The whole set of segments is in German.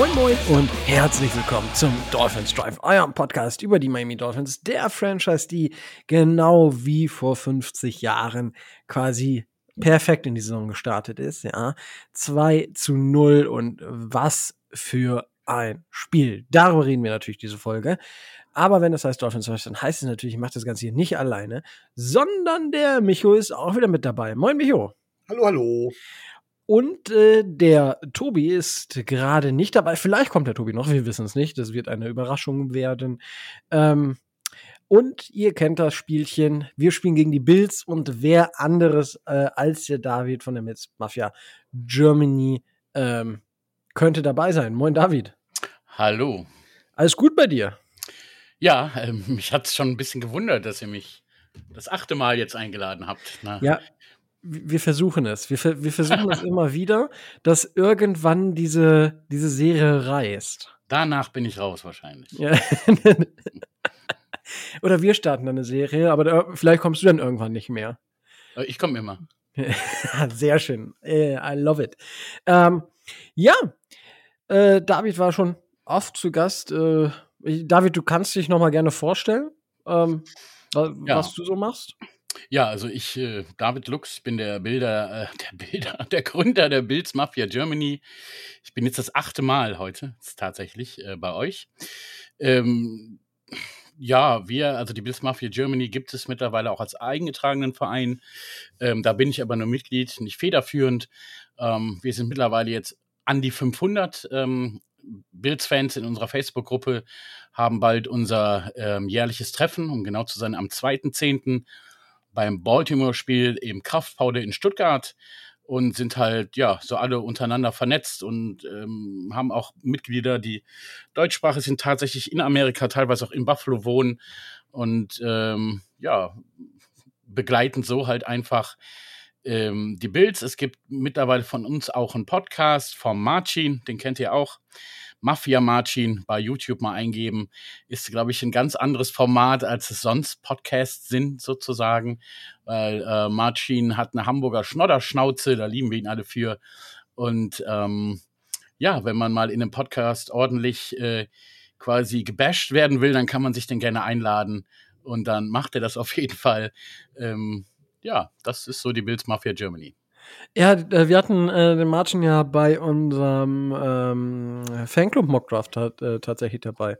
Moin Moin und herzlich willkommen zum Dolphins Drive, eurem Podcast über die Miami Dolphins, der Franchise, die genau wie vor 50 Jahren quasi perfekt in die Saison gestartet ist, ja. 2 zu 0 und was für ein Spiel. Darüber reden wir natürlich diese Folge. Aber wenn es heißt Dolphins Drive, dann heißt es natürlich, ich mache das Ganze hier nicht alleine, sondern der Micho ist auch wieder mit dabei. Moin Micho. Hallo, hallo. Und äh, der Tobi ist gerade nicht dabei. Vielleicht kommt der Tobi noch, wir wissen es nicht. Das wird eine Überraschung werden. Ähm, und ihr kennt das Spielchen. Wir spielen gegen die Bills und wer anderes äh, als der David von der Metz Mafia Germany ähm, könnte dabei sein. Moin David. Hallo. Alles gut bei dir? Ja, ähm, mich hat es schon ein bisschen gewundert, dass ihr mich das achte Mal jetzt eingeladen habt. Na, Ja, w- wir versuchen es. Wir, ver wir versuchen es immer wieder, dass irgendwann diese, diese Serie reißt. Danach bin ich raus wahrscheinlich. Ja. Oder wir starten dann eine Serie, aber da, vielleicht kommst du dann irgendwann nicht mehr. Äh, Ich komme immer. Sehr schön. Äh, I love it. Ähm, ja, äh, David war schon oft zu Gast. Äh, David, du kannst dich noch mal gerne vorstellen, ähm, Ja. was du so machst. Ja, also ich, äh, David Lux, bin der Bilder, äh, der Bilder, der Gründer der Bills Mafia Germany. Ich bin jetzt das achte Mal heute tatsächlich äh, bei euch. Ähm, ja, wir, also die Bills Mafia Germany gibt es mittlerweile auch als eingetragenen Verein. Ähm, da bin ich aber nur Mitglied, nicht federführend. Ähm, wir sind mittlerweile jetzt an die 500 ähm, Bills-Fans in unserer Facebook-Gruppe, haben bald unser ähm, jährliches Treffen, um genau zu sein, am 2.10. beim Baltimore-Spiel im Kraftpowder in Stuttgart und sind halt, ja, so alle untereinander vernetzt und ähm, haben auch Mitglieder, die deutschsprachig sind, tatsächlich in Amerika, teilweise auch in Buffalo wohnen und ähm, ja, begleiten so halt einfach ähm, die Bills. Es gibt mittlerweile von uns auch einen Podcast vom Marcin, den kennt ihr auch. Mafia Marcin bei YouTube mal eingeben, ist, glaube ich, ein ganz anderes Format, als es sonst Podcasts sind, sozusagen. Weil äh, Marcin hat eine Hamburger Schnodderschnauze, da lieben wir ihn alle für. Und ähm, ja, wenn man mal in einem Podcast ordentlich äh, quasi gebasht werden will, dann kann man sich den gerne einladen. Und dann macht er das auf jeden Fall. Ähm, ja, das ist so die Bills Mafia Germany. Ja, äh, wir hatten äh, den Martin ja bei unserem ähm, Fanclub Mockdraft äh, tatsächlich dabei.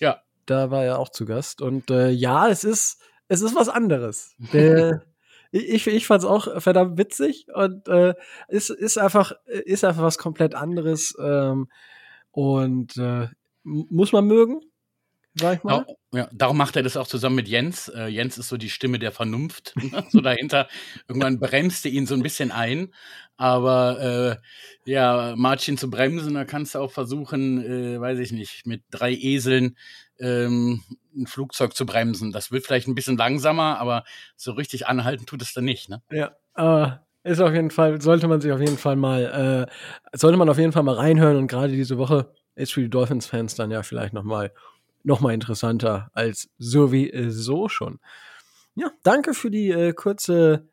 Ja, Da war er auch zu Gast. Und äh, ja, es ist, es ist was anderes. Der, ich ich fand es auch verdammt witzig und äh, ist, ist, einfach, ist einfach was komplett anderes. Ähm, und äh, muss man mögen, sag ich mal. Dau- ja, darum macht er das auch zusammen mit Jens. Äh, Jens ist so die Stimme der Vernunft, ne, so dahinter. Irgendwann bremst er ihn so ein bisschen ein. Aber äh, ja, Martin zu bremsen, da kannst du auch versuchen, äh, weiß ich nicht, mit drei Eseln ähm, ein Flugzeug zu bremsen. Das wird vielleicht ein bisschen langsamer, aber so richtig anhalten tut es dann nicht. Ne? Ja, aber ist auf jeden Fall, sollte man sich auf jeden Fall mal, äh, sollte man auf jeden Fall mal reinhören und gerade diese Woche ist für die Dolphins-Fans dann ja vielleicht noch mal, noch mal interessanter als so wie äh, so schon. Ja, danke für die äh, kurze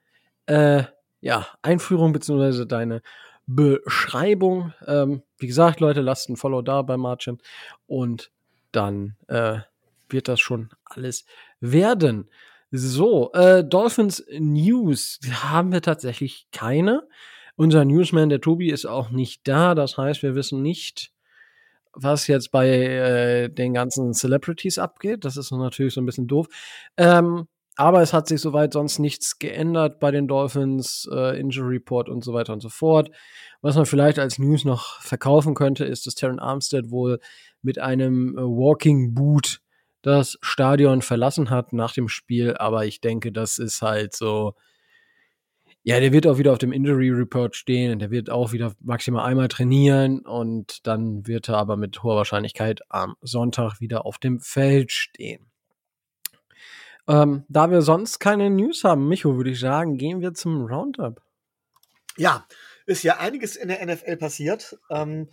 äh, ja, Einführung beziehungsweise deine Beschreibung. Ähm, wie gesagt, Leute, lasst ein Follow da bei Margin und dann äh, wird das schon alles werden. So, äh, Dolphins News haben wir tatsächlich keine. Unser Newsman, der Tobi, ist auch nicht da. Das heißt, wir wissen nicht, was jetzt bei äh, den ganzen Celebrities abgeht. Das ist natürlich so ein bisschen doof. Ähm, aber es hat sich soweit sonst nichts geändert bei den Dolphins, äh, Injury Report und so weiter und so fort. Was man vielleicht als News noch verkaufen könnte, ist, dass Terran Armstead wohl mit einem äh, Walking Boot das Stadion verlassen hat nach dem Spiel. Aber ich denke, das ist halt so. Ja, der wird auch wieder auf dem Injury Report stehen und der wird auch wieder maximal einmal trainieren und dann wird er aber mit hoher Wahrscheinlichkeit am Sonntag wieder auf dem Feld stehen. Ähm, da wir sonst keine News haben, Micho, würde ich sagen, gehen wir zum Roundup. Ja, ist ja einiges in der NFL passiert. Ähm,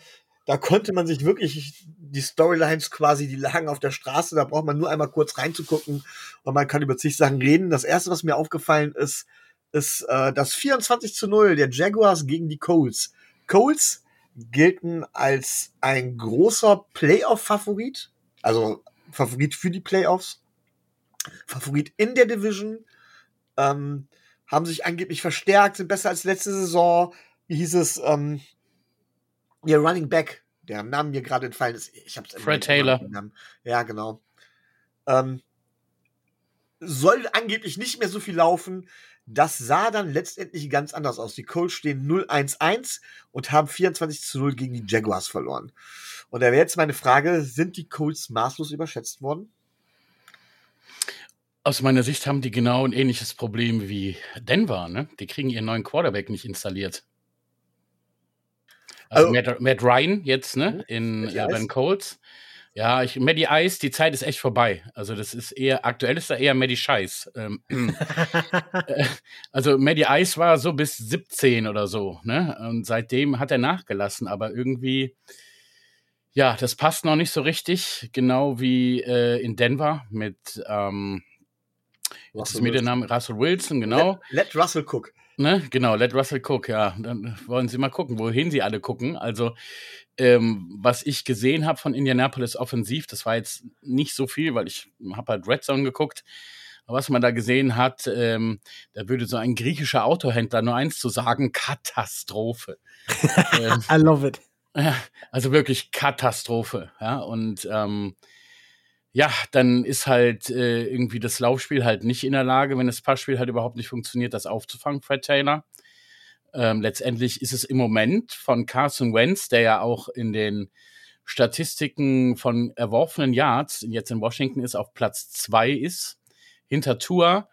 Da konnte man sich wirklich die Storylines quasi, die lagen auf der Straße, da braucht man nur einmal kurz reinzugucken und man kann über zig Sachen reden. Das erste, was mir aufgefallen ist, ist äh, das 24 zu 0 der Jaguars gegen die Colts. Colts gelten als ein großer Playoff-Favorit, also Favorit für die Playoffs, Favorit in der Division, ähm, haben sich angeblich verstärkt, sind besser als letzte Saison. Wie hieß es? Ähm, ihr Running Back, der Name mir gerade entfallen ist. Ich hab's Fred Taylor. Ja, genau. Ähm, soll angeblich nicht mehr so viel laufen. Das sah dann letztendlich ganz anders aus. Die Colts stehen 0-1-1 und haben 24 zu 0 gegen die Jaguars verloren. Und da wäre jetzt meine Frage, sind die Colts maßlos überschätzt worden? Aus meiner Sicht haben die genau ein ähnliches Problem wie Denver. Ne? Die kriegen ihren neuen Quarterback nicht installiert. Also, also Matt, Matt, Ryan jetzt ne? Mhm. in äh, Ben Colts. Ja, ich, Maddie Ice, die Zeit ist echt vorbei. Also das ist eher, aktuell ist da eher Maddie Scheiß. Ähm, äh, also Maddie Ice war so bis 17 oder so, ne? Und seitdem hat er nachgelassen, aber irgendwie, ja, das passt noch nicht so richtig, genau wie äh, in Denver mit, ähm, was ist mir der Name? Russell Wilson, genau. Let, let Russell Cook. Ne? Genau, let Russell Cook, ja. Dann wollen Sie mal gucken, wohin Sie alle gucken. Also ähm, was ich gesehen habe von Indianapolis offensiv, das war jetzt nicht so viel, weil ich habe halt Red Zone geguckt. Aber was man da gesehen hat, ähm, da würde so ein griechischer Autohändler nur eins zu sagen, Katastrophe. ähm, I love it. Also wirklich Katastrophe. Ja, und ähm, ja, dann ist halt äh, irgendwie das Laufspiel halt nicht in der Lage, wenn das Passspiel halt überhaupt nicht funktioniert, das aufzufangen, Fred Taylor. Ähm, letztendlich ist es im Moment von Carson Wentz, der ja auch in den Statistiken von erworfenen Yards jetzt in Washington ist, auf Platz zwei ist, hinter Tour,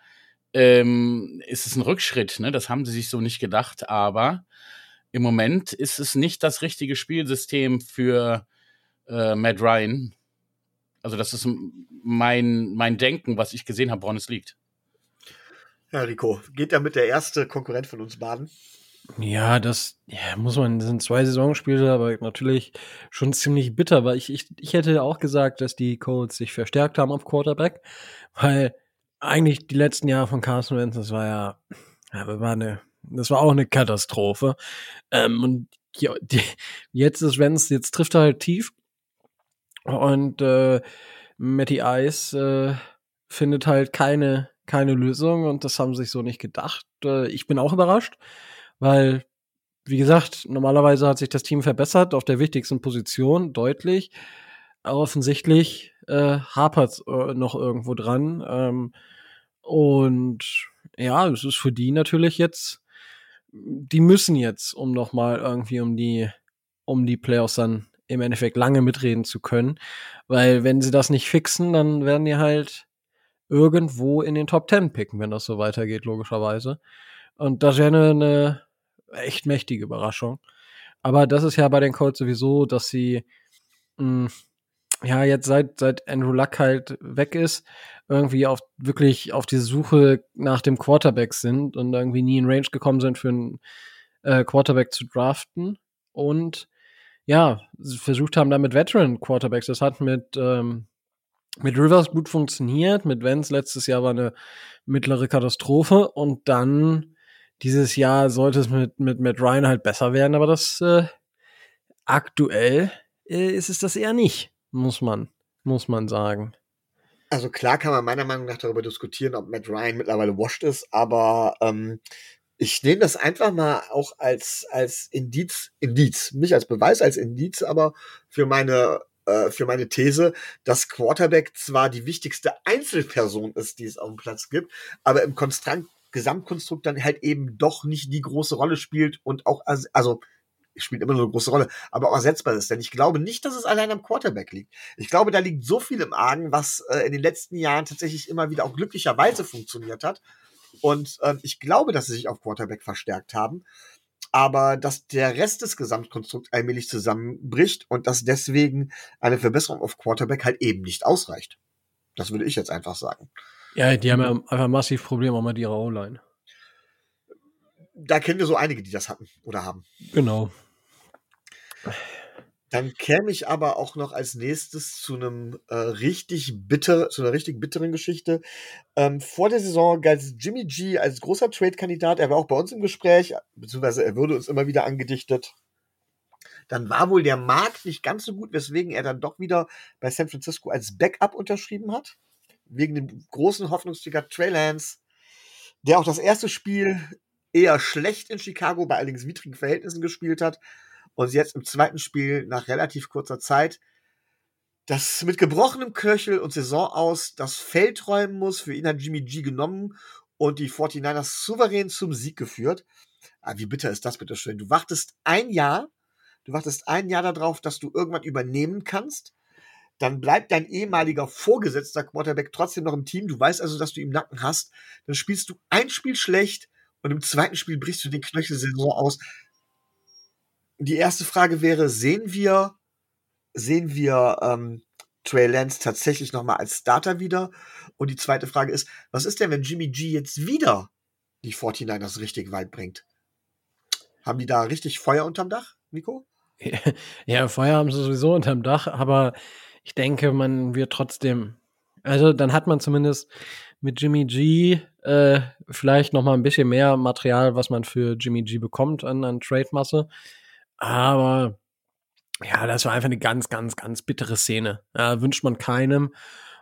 ähm, ist es ein Rückschritt. Ne? Das haben sie sich so nicht gedacht, aber im Moment ist es nicht das richtige Spielsystem für äh, Matt Ryan. Also das ist mein, mein Denken, was ich gesehen habe, woran es liegt. Ja, Rico, geht damit der erste Konkurrent von uns baden? Ja, das ja, muss man, das sind zwei Saisonspiele, aber natürlich schon ziemlich bitter, weil ich, ich, ich hätte auch gesagt, dass die Colts sich verstärkt haben auf Quarterback, weil eigentlich die letzten Jahre von Carson Wentz, das war ja, ja war eine, das war auch eine Katastrophe. Ähm, und ja, die, jetzt ist Wentz, jetzt trifft er halt tief und äh, Matty Ice äh, findet halt keine, keine Lösung und das haben sich so nicht gedacht. Äh, ich bin auch überrascht. Weil, wie gesagt, normalerweise hat sich das Team verbessert auf der wichtigsten Position, deutlich. Offensichtlich äh, hapert äh, noch irgendwo dran. Ähm, und ja, es ist für die natürlich jetzt, die müssen jetzt, um nochmal irgendwie um die, um die Playoffs dann im Endeffekt lange mitreden zu können. Weil wenn sie das nicht fixen, dann werden die halt irgendwo in den Top Ten picken, wenn das so weitergeht, logischerweise. Und das wäre eine, echt mächtige Überraschung. Aber das ist ja bei den Colts sowieso, dass sie mh, hm, ja jetzt seit seit Andrew Luck halt weg ist, irgendwie auf wirklich auf die Suche nach dem Quarterback sind und irgendwie nie in Range gekommen sind für einen äh, Quarterback zu draften und ja, versucht haben damit Veteran Quarterbacks. Das hat mit ähm, mit Rivers gut funktioniert, mit Vance letztes Jahr war eine mittlere Katastrophe und dann dieses Jahr sollte es mit, mit, mit Ryan halt besser werden, aber das äh, aktuell äh, ist es das eher nicht, muss man, muss man sagen. Also klar kann man meiner Meinung nach darüber diskutieren, ob Matt Ryan mittlerweile washed ist, aber ähm, ich nehme das einfach mal auch als, als Indiz, Indiz, nicht als Beweis, als Indiz, aber für meine, äh, für meine These, dass Quarterback zwar die wichtigste Einzelperson ist, die es auf dem Platz gibt, aber im Konstrukt, Gesamtkonstrukt dann halt eben doch nicht die große Rolle spielt und auch, also spielt immer nur eine große Rolle, aber auch ersetzbar ist. Denn ich glaube nicht, dass es allein am Quarterback liegt. Ich glaube, da liegt so viel im Argen, was äh, in den letzten Jahren tatsächlich immer wieder auch glücklicherweise funktioniert hat. Und äh, ich glaube, dass sie sich auf Quarterback verstärkt haben. Aber dass der Rest des Gesamtkonstrukts allmählich zusammenbricht und dass deswegen eine Verbesserung auf Quarterback halt eben nicht ausreicht. Das würde ich jetzt einfach sagen. Ja, die haben ja einfach massiv Probleme mit ihrer O-Line. Da kennen wir so einige, die das hatten oder haben. Genau. Dann käme ich aber auch noch als nächstes zu einem äh, richtig bitter, zu einer richtig bitteren Geschichte. Ähm, vor der Saison galt Jimmy G als großer Trade-Kandidat. Er war auch bei uns im Gespräch, beziehungsweise er würde uns immer wieder angedichtet. Dann war wohl der Markt nicht ganz so gut, weswegen er dann doch wieder bei San Francisco als Backup unterschrieben hat. Wegen dem großen Hoffnungsträger Trey Lance, der auch das erste Spiel eher schlecht in Chicago bei allerdings widrigen Verhältnissen gespielt hat und jetzt im zweiten Spiel nach relativ kurzer Zeit das mit gebrochenem Knöchel und Saison aus das Feld räumen muss. Für ihn hat Jimmy G genommen und die 49ers souverän zum Sieg geführt. Ah, wie bitter ist das bitte schön? Du wartest ein Jahr, du wartest ein Jahr darauf, dass du irgendwann übernehmen kannst. Dann bleibt dein ehemaliger Vorgesetzter Quarterback trotzdem noch im Team. Du weißt also, dass du ihm Nacken hast. Dann spielst du ein Spiel schlecht und im zweiten Spiel brichst du den Knöchel-Saison aus die erste Frage wäre, sehen wir, sehen wir ähm, Trey Lance tatsächlich nochmal als Starter wieder? Und die zweite Frage ist, was ist denn, wenn Jimmy G jetzt wieder die 49ers richtig weit bringt? Haben die da richtig Feuer unterm Dach, Nico? Ja, Feuer haben sie sowieso unterm Dach, aber ich denke, man wird trotzdem, also dann hat man zumindest mit Jimmy G äh, vielleicht noch mal ein bisschen mehr Material, was man für Jimmy G bekommt an, an Trade-Masse. Aber ja, das war einfach eine ganz, ganz, ganz bittere Szene. Ja, wünscht man keinem.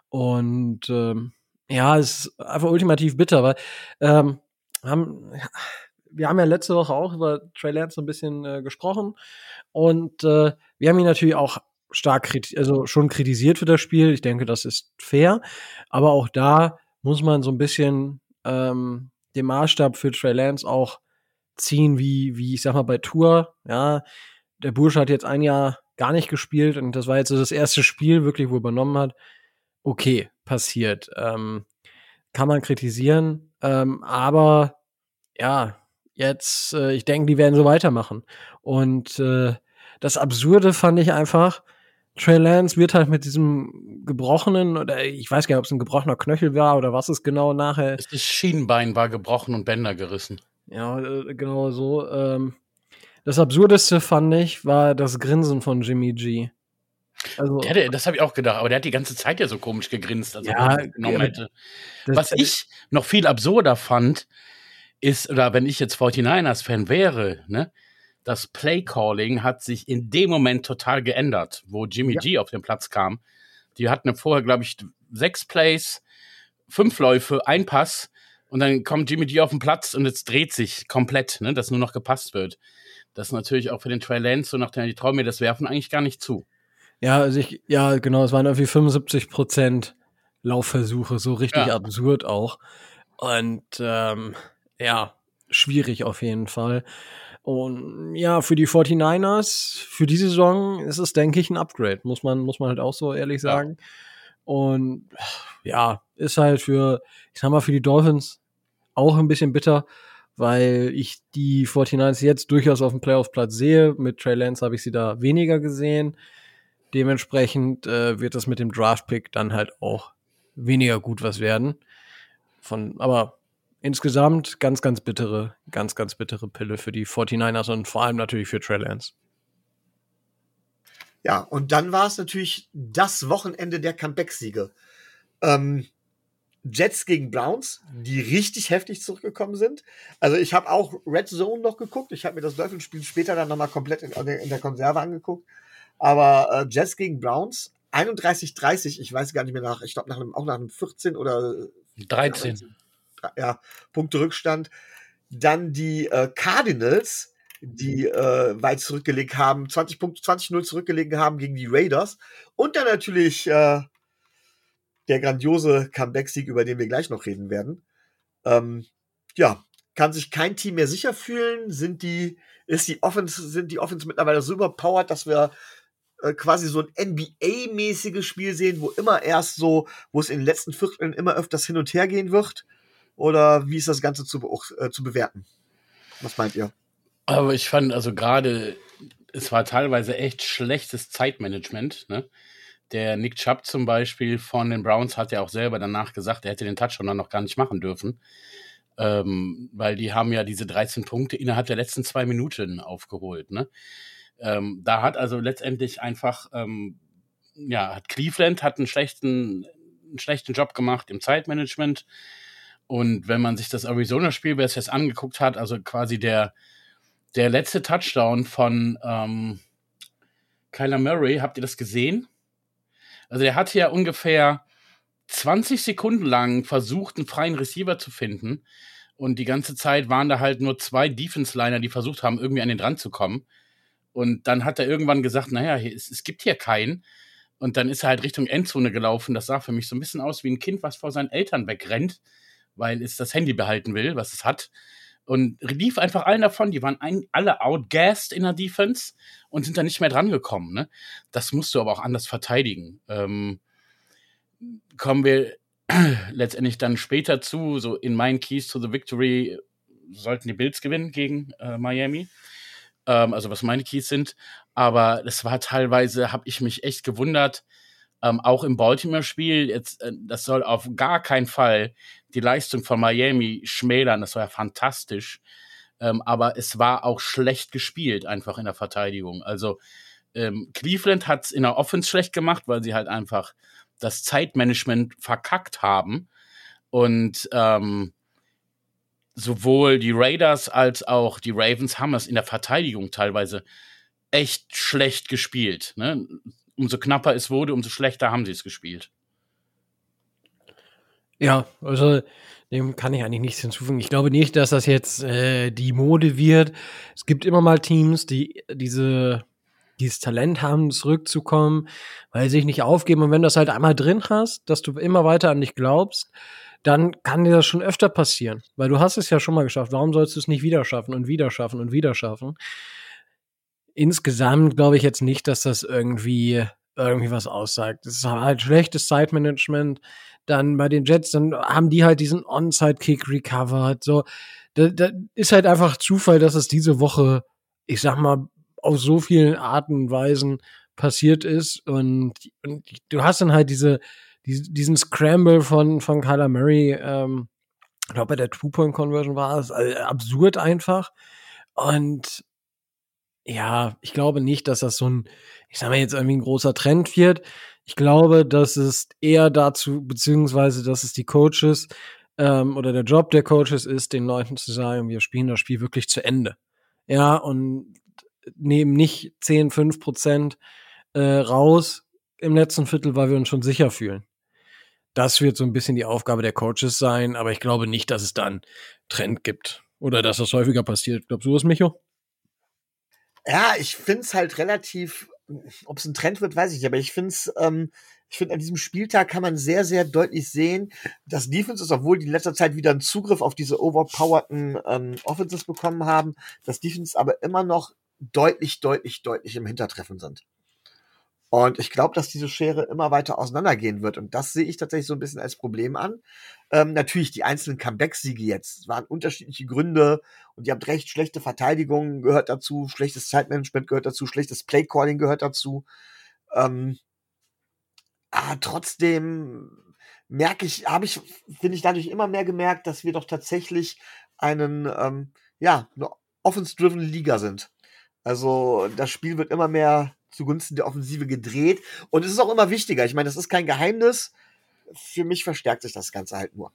Und ähm, ja, es ist einfach ultimativ bitter, weil ähm, haben, wir haben ja letzte Woche auch über Trey Lance so ein bisschen äh, gesprochen und äh, wir haben ihn natürlich auch stark kriti also schon kritisiert für das Spiel. Ich denke, das ist fair, aber auch da muss man so ein bisschen ähm, den Maßstab für Trey Lance auch ziehen, wie, wie ich sag mal, bei Tour. Ja, der Bursche hat jetzt ein Jahr gar nicht gespielt und das war jetzt so das erste Spiel, wirklich, wo er übernommen hat. Okay, passiert. Ähm, kann man kritisieren, ähm, aber ja, jetzt, äh, ich denke, die werden so weitermachen. Und äh, das Absurde fand ich einfach, Trey Lance wird halt mit diesem gebrochenen, oder ich weiß gar nicht, ob es ein gebrochener Knöchel war oder was es genau nachher. Das Schienbein war gebrochen und Bänder gerissen. Ja, äh, genau so. Ähm, das Absurdeste fand ich, war das Grinsen von Jimmy G. Also, der, das habe ich auch gedacht, aber der hat die ganze Zeit ja so komisch gegrinst, als ja, er genommen hätte. Was ich noch viel absurder fand, ist, oder wenn ich jetzt 49ers-Fan wäre, ne, das Play-Calling hat sich in dem Moment total geändert, wo Jimmy ja. G auf den Platz kam. Die hatten vorher, glaube ich, sechs Plays, fünf Läufe, ein Pass und dann kommt Jimmy G auf den Platz und es dreht sich komplett, ne, dass nur noch gepasst wird. Das ist natürlich auch für den Trey Lance so nach der, die trauen mir das Werfen eigentlich gar nicht zu. Ja, also ich, ja, genau, es waren irgendwie 75 Prozent Laufversuche, so richtig ja. absurd auch. Und ähm, ja, schwierig auf jeden Fall. Und ja, für die 49ers, für die Saison ist es, denke ich, ein Upgrade, muss man, muss man halt auch so ehrlich sagen. Ja. Und ja, ist halt für, ich sag mal, für die Dolphins auch ein bisschen bitter, weil ich die 49ers jetzt durchaus auf dem Playoff-Platz sehe. Mit Trey Lance habe ich sie da weniger gesehen. Dementsprechend äh, wird das mit dem Draft-Pick dann halt auch weniger gut was werden. Von, aber insgesamt ganz, ganz bittere, ganz, ganz bittere Pille für die 49ers und vor allem natürlich für Trey Lance. Ja, und dann war es natürlich das Wochenende der Comeback-Siege. Ähm, Jets gegen Browns, die richtig heftig zurückgekommen sind. Also ich habe auch Red Zone noch geguckt. Ich habe mir das Dolphins-Spiel später dann nochmal komplett in, in, der Konserve angeguckt. Aber äh, Jets gegen Browns, 31-30, ich weiß gar nicht mehr nach, ich glaube nach einem, auch nach einem 14 oder 13. 13, ja, Punkte Rückstand. Dann die äh, Cardinals, die äh, weit zurückgelegt haben, 20 Punkte, 20-0 zurückgelegt haben gegen die Raiders. Und dann natürlich äh, der grandiose Comeback-Sieg, über den wir gleich noch reden werden. Ähm, ja, kann sich kein Team mehr sicher fühlen. Sind die, ist die Offense, sind die Offense mittlerweile so überpowered, dass wir äh, quasi so ein NBA-mäßiges Spiel sehen, wo immer erst so, wo es in den letzten Vierteln immer öfters hin und her gehen wird? Oder wie ist das Ganze zu, äh, zu bewerten? Was meint ihr? Aber ich fand also gerade, es war teilweise echt schlechtes Zeitmanagement. Ne? Der Nick Chubb zum Beispiel von den Browns hat ja auch selber danach gesagt, er hätte den Touchdown dann noch gar nicht machen dürfen. Ähm, weil die haben ja diese 13 Punkte innerhalb der letzten zwei Minuten aufgeholt. Ne? Ähm, da hat also letztendlich einfach, ähm, ja, hat Cleveland hat einen schlechten, einen schlechten Job gemacht im Zeitmanagement. Und wenn man sich das Arizona-Spiel, wer es jetzt angeguckt hat, also quasi der, der letzte Touchdown von ähm, Kyler Murray, habt ihr das gesehen? Also der hat ja ungefähr 20 Sekunden lang versucht, einen freien Receiver zu finden. Und die ganze Zeit waren da halt nur zwei Defense-Liner, die versucht haben, irgendwie an den dran zu kommen. Und dann hat er irgendwann gesagt, naja, es, es gibt hier keinen. Und dann ist er halt Richtung Endzone gelaufen. Das sah für mich so ein bisschen aus wie ein Kind, was vor seinen Eltern wegrennt, weil es das Handy behalten will, was es hat. Und lief einfach allen davon. Die waren ein, alle outgassed in der Defense und sind dann nicht mehr dran gekommen. Ne? Das musst du aber auch anders verteidigen. Ähm, kommen wir letztendlich dann später zu, so in meinen Keys to the Victory sollten die Bills gewinnen gegen äh, Miami. Ähm, also was meine Keys sind. Aber es war teilweise, habe ich mich echt gewundert, ähm, auch im Baltimore-Spiel, jetzt, äh, das soll auf gar keinen Fall die Leistung von Miami schmälern, das war ja fantastisch. Ähm, aber es war auch schlecht gespielt, einfach in der Verteidigung. Also ähm, Cleveland hat es in der Offense schlecht gemacht, weil sie halt einfach das Zeitmanagement verkackt haben. Und ähm, sowohl die Raiders als auch die Ravens haben es in der Verteidigung teilweise echt schlecht gespielt. Ne? Umso knapper es wurde, umso schlechter haben sie es gespielt. Ja, also dem kann ich eigentlich nichts hinzufügen. Ich glaube nicht, dass das jetzt äh, die Mode wird. Es gibt immer mal Teams, die diese dieses Talent haben, zurückzukommen, weil sie sich nicht aufgeben. Und wenn du das halt einmal drin hast, dass du immer weiter an dich glaubst, dann kann dir das schon öfter passieren. Weil du hast es ja schon mal geschafft. Warum sollst du es nicht wieder schaffen und wieder schaffen und wieder schaffen? Insgesamt glaube ich jetzt nicht, dass das irgendwie irgendwie was aussagt. Das ist halt schlechtes Zeitmanagement. Dann bei den Jets, dann haben die halt diesen Onside-Kick recovered. So, da, da ist halt einfach Zufall, dass es diese Woche, ich sag mal, auf so vielen Arten und Weisen passiert ist. Und, und du hast dann halt diese, die, diesen Scramble von, von Kyler Murray, ähm, ich glaube, bei der Two-Point-Conversion war es also absurd einfach. Und ja, ich glaube nicht, dass das so ein, ich sag mal jetzt irgendwie ein großer Trend wird. Ich glaube, dass es eher dazu, beziehungsweise, dass es die Coaches ähm, oder der Job der Coaches ist, den Leuten zu sagen, wir spielen das Spiel wirklich zu Ende. Ja, und nehmen nicht 10, 5 Prozent äh, raus im letzten Viertel, weil wir uns schon sicher fühlen. Das wird so ein bisschen die Aufgabe der Coaches sein, aber ich glaube nicht, dass es da einen Trend gibt oder dass das häufiger passiert. Glaubst du das, Micho? Ja, ich find's halt relativ, ob es ein Trend wird, weiß ich nicht, aber ich find's, ähm, ich finde, an diesem Spieltag kann man sehr, sehr deutlich sehen, dass Defenses, obwohl die in letzter Zeit wieder einen Zugriff auf diese overpowerten ähm, Offenses bekommen haben, dass Defense aber immer noch deutlich, deutlich, deutlich im Hintertreffen sind. Und ich glaube, dass diese Schere immer weiter auseinandergehen wird. Und das sehe ich tatsächlich so ein bisschen als Problem an. Ähm, natürlich, die einzelnen Comeback-Siege jetzt waren unterschiedliche Gründe. Und ihr habt recht, schlechte Verteidigung gehört dazu, schlechtes Zeitmanagement gehört dazu, schlechtes Playcalling gehört dazu. Ähm, aber trotzdem merke ich, habe ich, finde ich dadurch immer mehr gemerkt, dass wir doch tatsächlich einen, ähm, ja, eine offense-driven Liga sind. Also das Spiel wird immer mehr zugunsten der Offensive gedreht und es ist auch immer wichtiger. Ich meine, das ist kein Geheimnis. Für mich verstärkt sich das Ganze halt nur.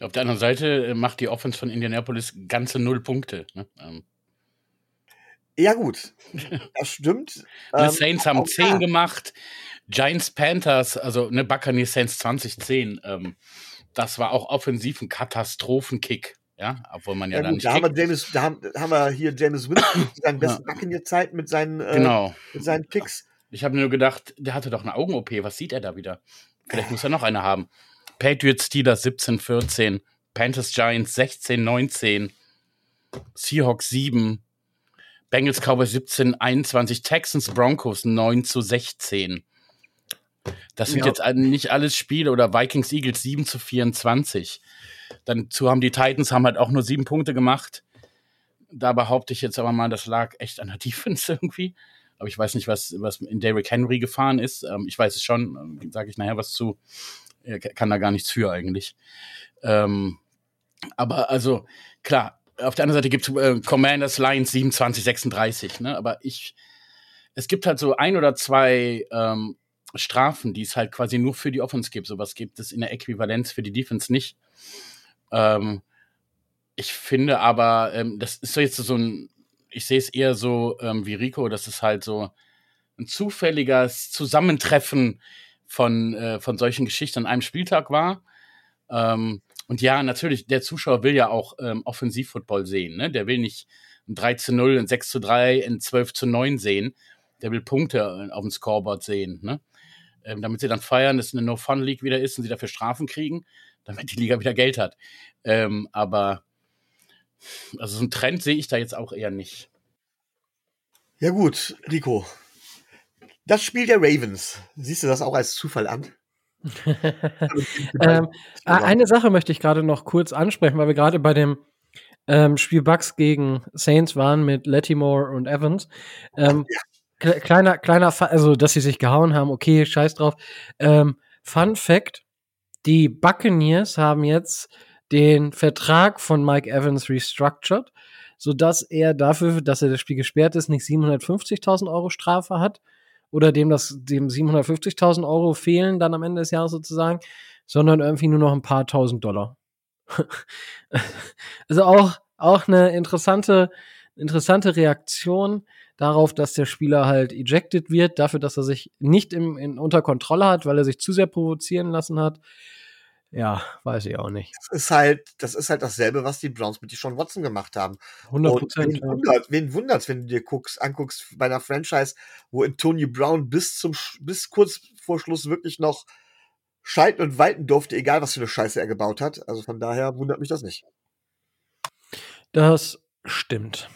Auf der anderen Seite äh, macht die Offense von Indianapolis ganze null Punkte. Ne? Ähm. Ja, gut. Das stimmt. Die ähm, Saints haben 10 da. gemacht. Giants Panthers, also ne Buccaneers Saints 2010. Ähm, das war auch offensiv ein Katastrophenkick. Ja, obwohl man ja, ja dann nicht. Da haben, wir James, da, haben, da haben wir hier James Winston seinen besten Back in der Zeit mit seinen, äh, genau. mit seinen Picks. Ich habe nur gedacht, der hatte doch eine Augen-OP. Was sieht er da wieder? Vielleicht muss er noch eine haben. Patriots Steelers 17, 14. Panthers Giants 16, 19. Seahawks 7. Bengals Cowboys 17, 21. Texans Broncos 9 zu 16. Das sind ja. jetzt nicht alles Spiele oder Vikings Eagles 7 zu 24. Dann zu haben die Titans haben halt auch nur sieben Punkte gemacht. Da behaupte ich jetzt aber mal, das lag echt an der Defense irgendwie. Aber ich weiß nicht, was, was in Derrick Henry gefahren ist. Ähm, ich weiß es schon, ähm, sage ich nachher was zu. Er kann da gar nichts für eigentlich. Ähm, aber also, klar, auf der anderen Seite gibt es äh, Commanders Lions 27, 36, ne? Aber ich, es gibt halt so ein oder zwei ähm, Strafen, die es halt quasi nur für die Offense gibt. Sowas gibt es in der Äquivalenz für die Defense nicht. Ähm, ich finde aber, ähm, das ist so jetzt so ein, ich sehe es eher so ähm, wie Rico, das ist halt so ein zufälliges Zusammentreffen von, äh, von solchen Geschichten an einem Spieltag war. Ähm, und ja, natürlich, der Zuschauer will ja auch ähm, Offensivfootball sehen. Ne? Der will nicht ein 3 zu 0, ein 6 zu 3, ein 12 zu 9 sehen. Der will Punkte äh, auf dem Scoreboard sehen. Ne? Ähm, damit sie dann feiern, dass es eine No-Fun-League wieder ist und sie dafür Strafen kriegen, damit die Liga wieder Geld hat. Ähm, aber also so einen Trend sehe ich da jetzt auch eher nicht. Ja gut, Rico. Das Spiel der Ravens, siehst du das auch als Zufall an? ähm, eine Sache möchte ich gerade noch kurz ansprechen, weil wir gerade bei dem ähm, Spiel Bucks gegen Saints waren mit Lattimore und Evans. Ähm, ja. Kleiner, kleiner, also dass sie sich gehauen haben, okay, scheiß drauf. Ähm, Fun Fact: Die Buccaneers haben jetzt den Vertrag von Mike Evans restructured, sodass er dafür, dass er das Spiel gesperrt ist, nicht 750.000 Euro Strafe hat oder dem das dem 750.000 Euro fehlen dann am Ende des Jahres sozusagen, sondern irgendwie nur noch ein paar tausend Dollar. also auch auch eine interessante interessante Reaktion darauf, dass der Spieler halt ejected wird, dafür, dass er sich nicht im, in, unter Kontrolle hat, weil er sich zu sehr provozieren lassen hat. Ja, weiß ich auch nicht. Das ist halt, das ist halt dasselbe, was die Browns mit Sean Watson gemacht haben. 100 Prozent. Wen, wundert, wen wundert's, wenn du dir guckst, anguckst bei einer Franchise, wo Antonio Brown bis zum, bis kurz vor Schluss wirklich noch schalten und walten durfte, egal was für eine Scheiße er gebaut hat. Also von daher wundert mich das nicht. Das stimmt.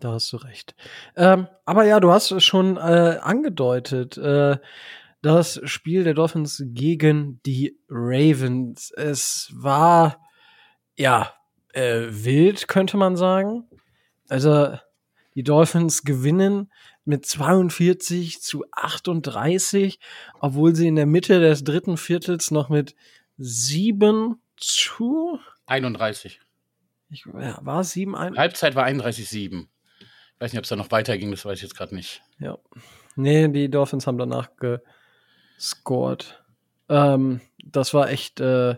Da hast du recht. Ähm, aber ja, du hast es schon äh, angedeutet. Äh, das Spiel der Dolphins gegen die Ravens. Es war ja äh, wild, könnte man sagen. Also die Dolphins gewinnen mit 42 zu 38, obwohl sie in der Mitte des dritten Viertels noch mit 7 zu 31. Ich, ja, war es 7 1? Halbzeit war 31-7. Weiß nicht, ob es da noch weiterging, das weiß ich jetzt gerade nicht. Ja. Nee, die Dolphins haben danach ge scored. Ähm, das war echt, äh,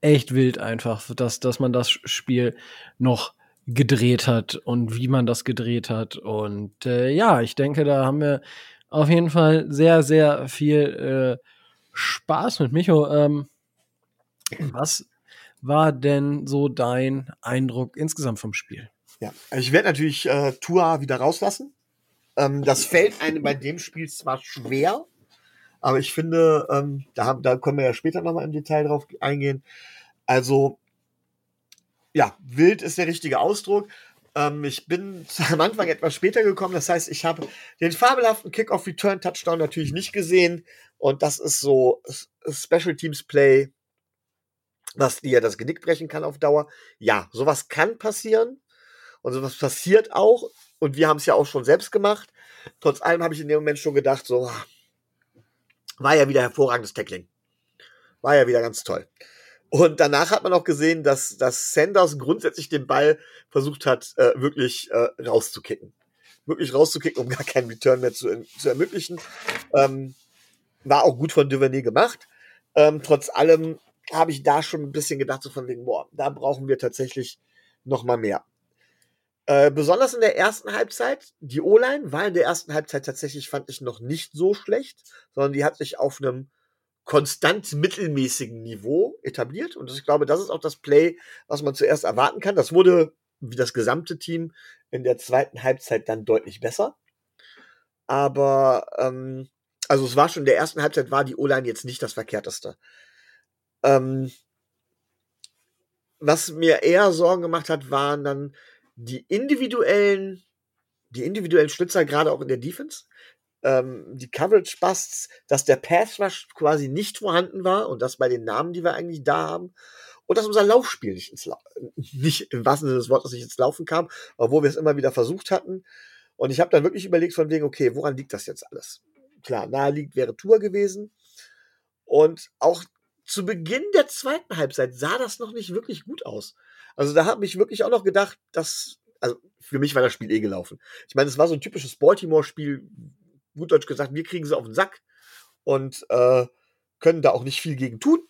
echt wild einfach, dass, dass man das Spiel noch gedreht hat und wie man das gedreht hat. Und äh, ja, ich denke, da haben wir auf jeden Fall sehr, sehr viel äh, Spaß mit Micho. Ähm, was war denn so dein Eindruck insgesamt vom Spiel? Ja, ich werde natürlich äh, Tua wieder rauslassen. Ähm, das fällt einem bei dem Spiel zwar schwer, aber ich finde, ähm, da, haben, da können wir ja später nochmal im Detail drauf eingehen. Also, ja, wild ist der richtige Ausdruck. Ähm, ich bin am Anfang etwas später gekommen. Das heißt, ich habe den fabelhaften Kick-Off-Return-Touchdown natürlich nicht gesehen. Und das ist so Special Teams Play, was dir das Genick brechen kann auf Dauer. Ja, sowas kann passieren. Und sowas passiert auch. Und wir haben es ja auch schon selbst gemacht. Trotz allem habe ich in dem Moment schon gedacht, so, war ja wieder hervorragendes Tackling. War ja wieder ganz toll. Und danach hat man auch gesehen, dass, dass Sanders grundsätzlich den Ball versucht hat, äh, wirklich äh, rauszukicken. Wirklich rauszukicken, um gar keinen Return mehr zu, zu ermöglichen. Ähm, war auch gut von Duvernay gemacht. Ähm, trotz allem habe ich da schon ein bisschen gedacht, so von wegen, boah, da brauchen wir tatsächlich noch mal mehr. Äh, besonders in der ersten Halbzeit, die O-Line war in der ersten Halbzeit tatsächlich, fand ich, noch nicht so schlecht, sondern die hat sich auf einem konstant mittelmäßigen Niveau etabliert. Und ich glaube, das ist auch das Play, was man zuerst erwarten kann. Das wurde, wie das gesamte Team, in der zweiten Halbzeit dann deutlich besser. Aber, ähm, also es war schon in der ersten Halbzeit, war die O-Line jetzt nicht das Verkehrteste. Ähm, was mir eher Sorgen gemacht hat, waren dann die individuellen, die individuellen Schlitzer, gerade auch in der Defense, ähm, die Coverage Busts, dass der Pass Rush quasi nicht vorhanden war und das bei den Namen, die wir eigentlich da haben. Und dass unser Laufspiel nicht ins La nicht im wahrsten Sinne des Wortes nicht ins Laufen kam, obwohl wir es immer wieder versucht hatten. Und ich habe dann wirklich überlegt von wegen, okay, woran liegt das jetzt alles? Klar, naheliegend wäre Tour gewesen. Und auch zu Beginn der zweiten Halbzeit sah das noch nicht wirklich gut aus. Also da habe ich wirklich auch noch gedacht, dass, also für mich war das Spiel eh gelaufen. Ich meine, es war so ein typisches Baltimore-Spiel, gut deutsch gesagt, wir kriegen sie auf den Sack und äh, können da auch nicht viel gegen tun.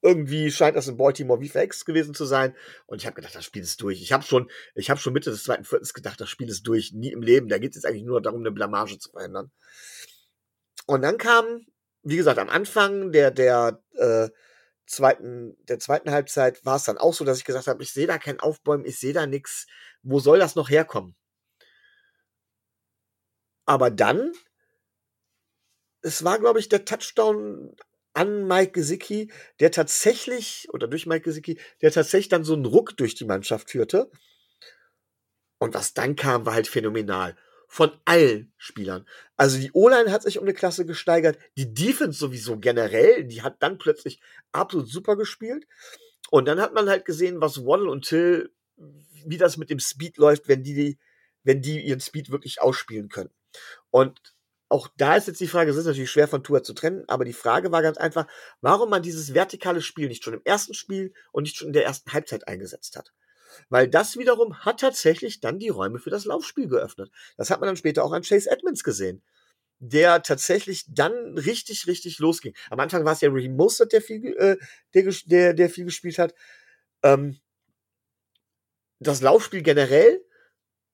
Irgendwie scheint das in Baltimore wie VX gewesen zu sein. Und ich habe gedacht, das Spiel ist durch. Ich habe schon, habe schon Mitte des zweiten Viertels gedacht, das Spiel ist durch. Nie im Leben. Da geht es jetzt eigentlich nur darum, eine Blamage zu verhindern. Und dann kam, wie gesagt, am Anfang der, der äh, zweiten, der zweiten Halbzeit war es dann auch so, dass ich gesagt habe, ich sehe da kein Aufbäumen, ich sehe da nichts. Wo soll das noch herkommen? Aber dann, es war, glaube ich, der Touchdown an Mike Gesicki, der tatsächlich, oder durch Mike Gesicki, der tatsächlich dann so einen Ruck durch die Mannschaft führte. Und was dann kam, war halt phänomenal. Von allen Spielern. Also die O-Line hat sich um eine Klasse gesteigert. Die Defense sowieso generell, die hat dann plötzlich absolut super gespielt. Und dann hat man halt gesehen, was Waddle und Till, wie das mit dem Speed läuft, wenn die, wenn die ihren Speed wirklich ausspielen können. Und auch da ist jetzt die Frage, es ist natürlich schwer von Tour zu trennen, aber die Frage war ganz einfach, warum man dieses vertikale Spiel nicht schon im ersten Spiel und nicht schon in der ersten Halbzeit eingesetzt hat. Weil das wiederum hat tatsächlich dann die Räume für das Laufspiel geöffnet. Das hat man dann später auch an Chase Edmonds gesehen, der tatsächlich dann richtig, richtig losging. Am Anfang war es ja Raheem Mostert, der viel, äh, der, der, der viel gespielt hat. Ähm, das Laufspiel generell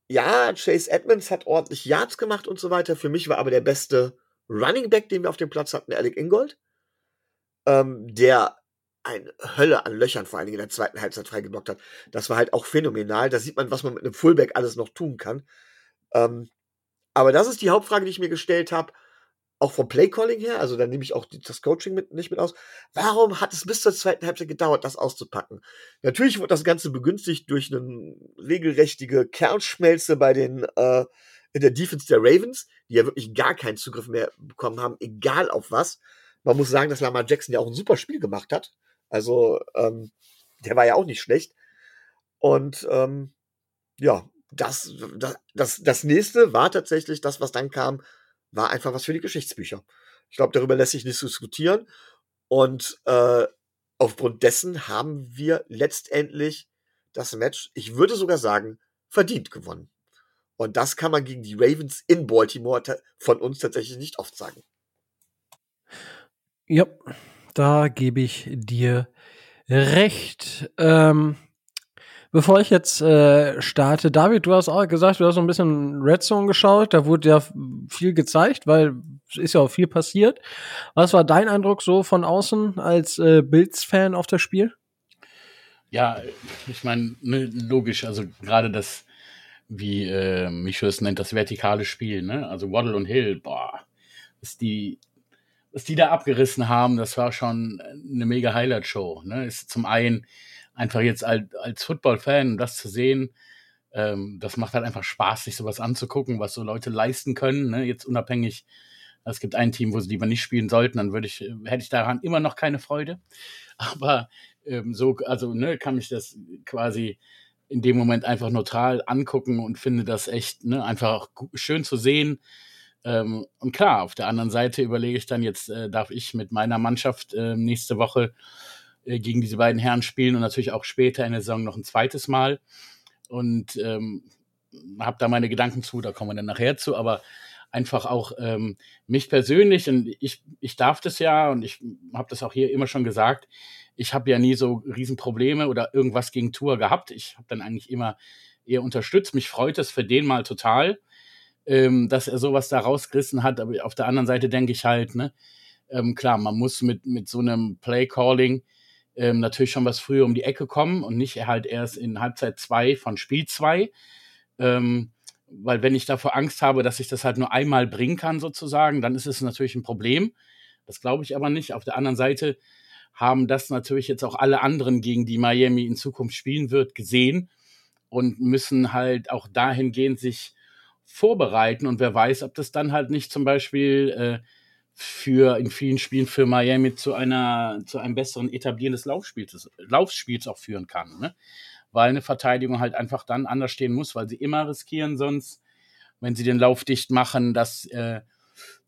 ja, Chase Edmonds hat ordentlich Yards gemacht und so weiter. Für mich war aber der beste Running Back, den wir auf dem Platz hatten, Alec Ingold, ähm, der eine Hölle an Löchern vor allen Dingen in der zweiten Halbzeit freigeblockt hat. Das war halt auch phänomenal. Da sieht man, was man mit einem Fullback alles noch tun kann. Ähm, aber das ist die Hauptfrage, die ich mir gestellt habe auch vom Playcalling her, also da nehme ich auch das Coaching mit, nicht mit aus. Warum hat es bis zur zweiten Halbzeit gedauert, das auszupacken? Natürlich wurde das Ganze begünstigt durch eine regelrechtige Kernschmelze bei den äh, in der Defense der Ravens, die ja wirklich gar keinen Zugriff mehr bekommen haben, egal auf was. Man muss sagen, dass Lamar Jackson ja auch ein super Spiel gemacht hat. Also ähm, der war ja auch nicht schlecht. Und ähm, ja, das, das, das, das nächste war tatsächlich das, was dann kam, war einfach was für die Geschichtsbücher. Ich glaube, darüber lässt sich nicht diskutieren. Und äh, aufgrund dessen haben wir letztendlich das Match, ich würde sogar sagen, verdient gewonnen. Und das kann man gegen die Ravens in Baltimore von uns tatsächlich nicht oft sagen. Ja, da gebe ich dir recht. Ähm, Bevor ich jetzt äh, starte, David, du hast auch gesagt, du hast so ein bisschen Red Zone geschaut, da wurde ja viel gezeigt, weil es ist ja auch viel passiert. Was war dein Eindruck so von außen als äh, Bills-Fan auf das Spiel? Ja, ich meine, ne, logisch, also gerade das, wie äh, Micho es nennt, das vertikale Spiel, ne? Also Waddle und Hill, boah, ist die, was die da abgerissen haben, das war schon eine mega Highlight-Show. Ne? Ist zum einen einfach jetzt als, als Football-Fan das zu sehen, ähm, das macht halt einfach Spaß, sich sowas anzugucken, was so Leute leisten können. Ne? Jetzt unabhängig, es gibt ein Team, wo sie lieber nicht spielen sollten, dann würde ich, hätte ich daran immer noch keine Freude. Aber ähm, so, also ne, kann ich das quasi in dem Moment einfach neutral angucken und finde das echt ne, einfach schön zu sehen. Ähm, und klar, auf der anderen Seite überlege ich dann jetzt, äh, darf ich mit meiner Mannschaft äh, nächste Woche äh, gegen diese beiden Herren spielen und natürlich auch später in der Saison noch ein zweites Mal. Und ähm, habe da meine Gedanken zu, da kommen wir dann nachher zu, aber einfach auch ähm, mich persönlich und ich, ich darf das ja und ich habe das auch hier immer schon gesagt, ich habe ja nie so Riesenprobleme oder irgendwas gegen Tour gehabt. Ich habe dann eigentlich immer eher unterstützt. Mich freut es für den mal total, ähm, dass er sowas da rausgerissen hat. Aber auf der anderen Seite denke ich halt, ne, ähm, klar, man muss mit, mit so einem Play-Calling ähm, natürlich schon was früher um die Ecke kommen und nicht halt erst in Halbzeit zwei von Spiel zwei. Ähm, weil wenn ich davor Angst habe, dass ich das halt nur einmal bringen kann, sozusagen, dann ist es natürlich ein Problem. Das glaube ich aber nicht. Auf der anderen Seite haben das natürlich jetzt auch alle anderen, gegen die Miami in Zukunft spielen wird, gesehen und müssen halt auch dahingehend sich vorbereiten. Und wer weiß, ob das dann halt nicht zum Beispiel äh, für in vielen Spielen für Miami zu einer zu einem besseren Etablieren des Laufspiels, Laufspiels auch führen kann, ne? Weil eine Verteidigung halt einfach dann anders stehen muss, weil sie immer riskieren sonst, wenn sie den Lauf dicht machen, dass äh,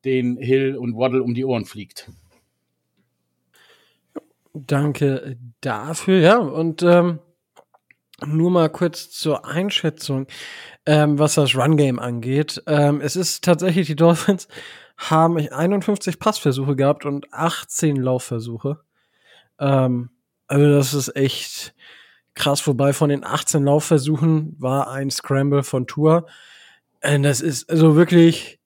den Hill und Waddle um die Ohren fliegt. Danke dafür, ja. Und ähm, nur mal kurz zur Einschätzung, ähm, was das Run-Game angeht. Ähm, es ist tatsächlich, die Dolphins haben 51 Passversuche gehabt und 18 Laufversuche. Ähm, also das ist echt krass. Wobei von den 18 Laufversuchen war ein Scramble von Tour. Und das ist also wirklich,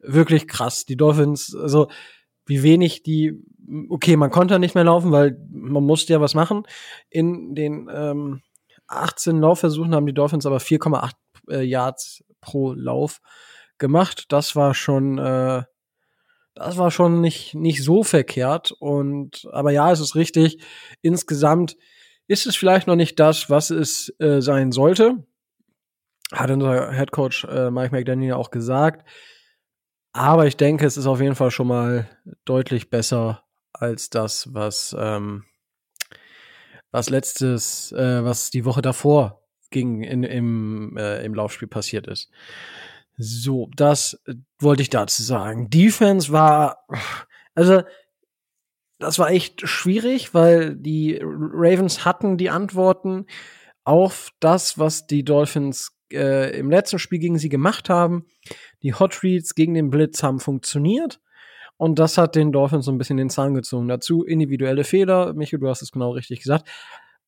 wirklich krass. Die Dolphins, also wie wenig die, okay, man konnte nicht mehr laufen, weil man musste ja was machen. In den ähm, 18 Laufversuchen haben die Dolphins aber 4,8 äh, Yards pro Lauf gemacht. Das war schon, äh, das war schon nicht, nicht so verkehrt. Und, aber ja, es ist richtig. Insgesamt ist es vielleicht noch nicht das, was es äh, sein sollte. Hat unser Head Coach äh, Mike McDaniel auch gesagt. Aber ich denke, es ist auf jeden Fall schon mal deutlich besser als das, was, ähm, was letztes, äh, was die Woche davor ging in, im, äh, im Laufspiel passiert ist. So, das wollte ich dazu sagen. Defense war, also, das war echt schwierig, weil die Ravens hatten die Antworten auf das, was die Dolphins äh, im letzten Spiel gegen sie gemacht haben. Die Hot Reads gegen den Blitz haben funktioniert. Und das hat den Dolphins so ein bisschen den Zahn gezogen. Dazu individuelle Fehler. Michael, du hast es genau richtig gesagt.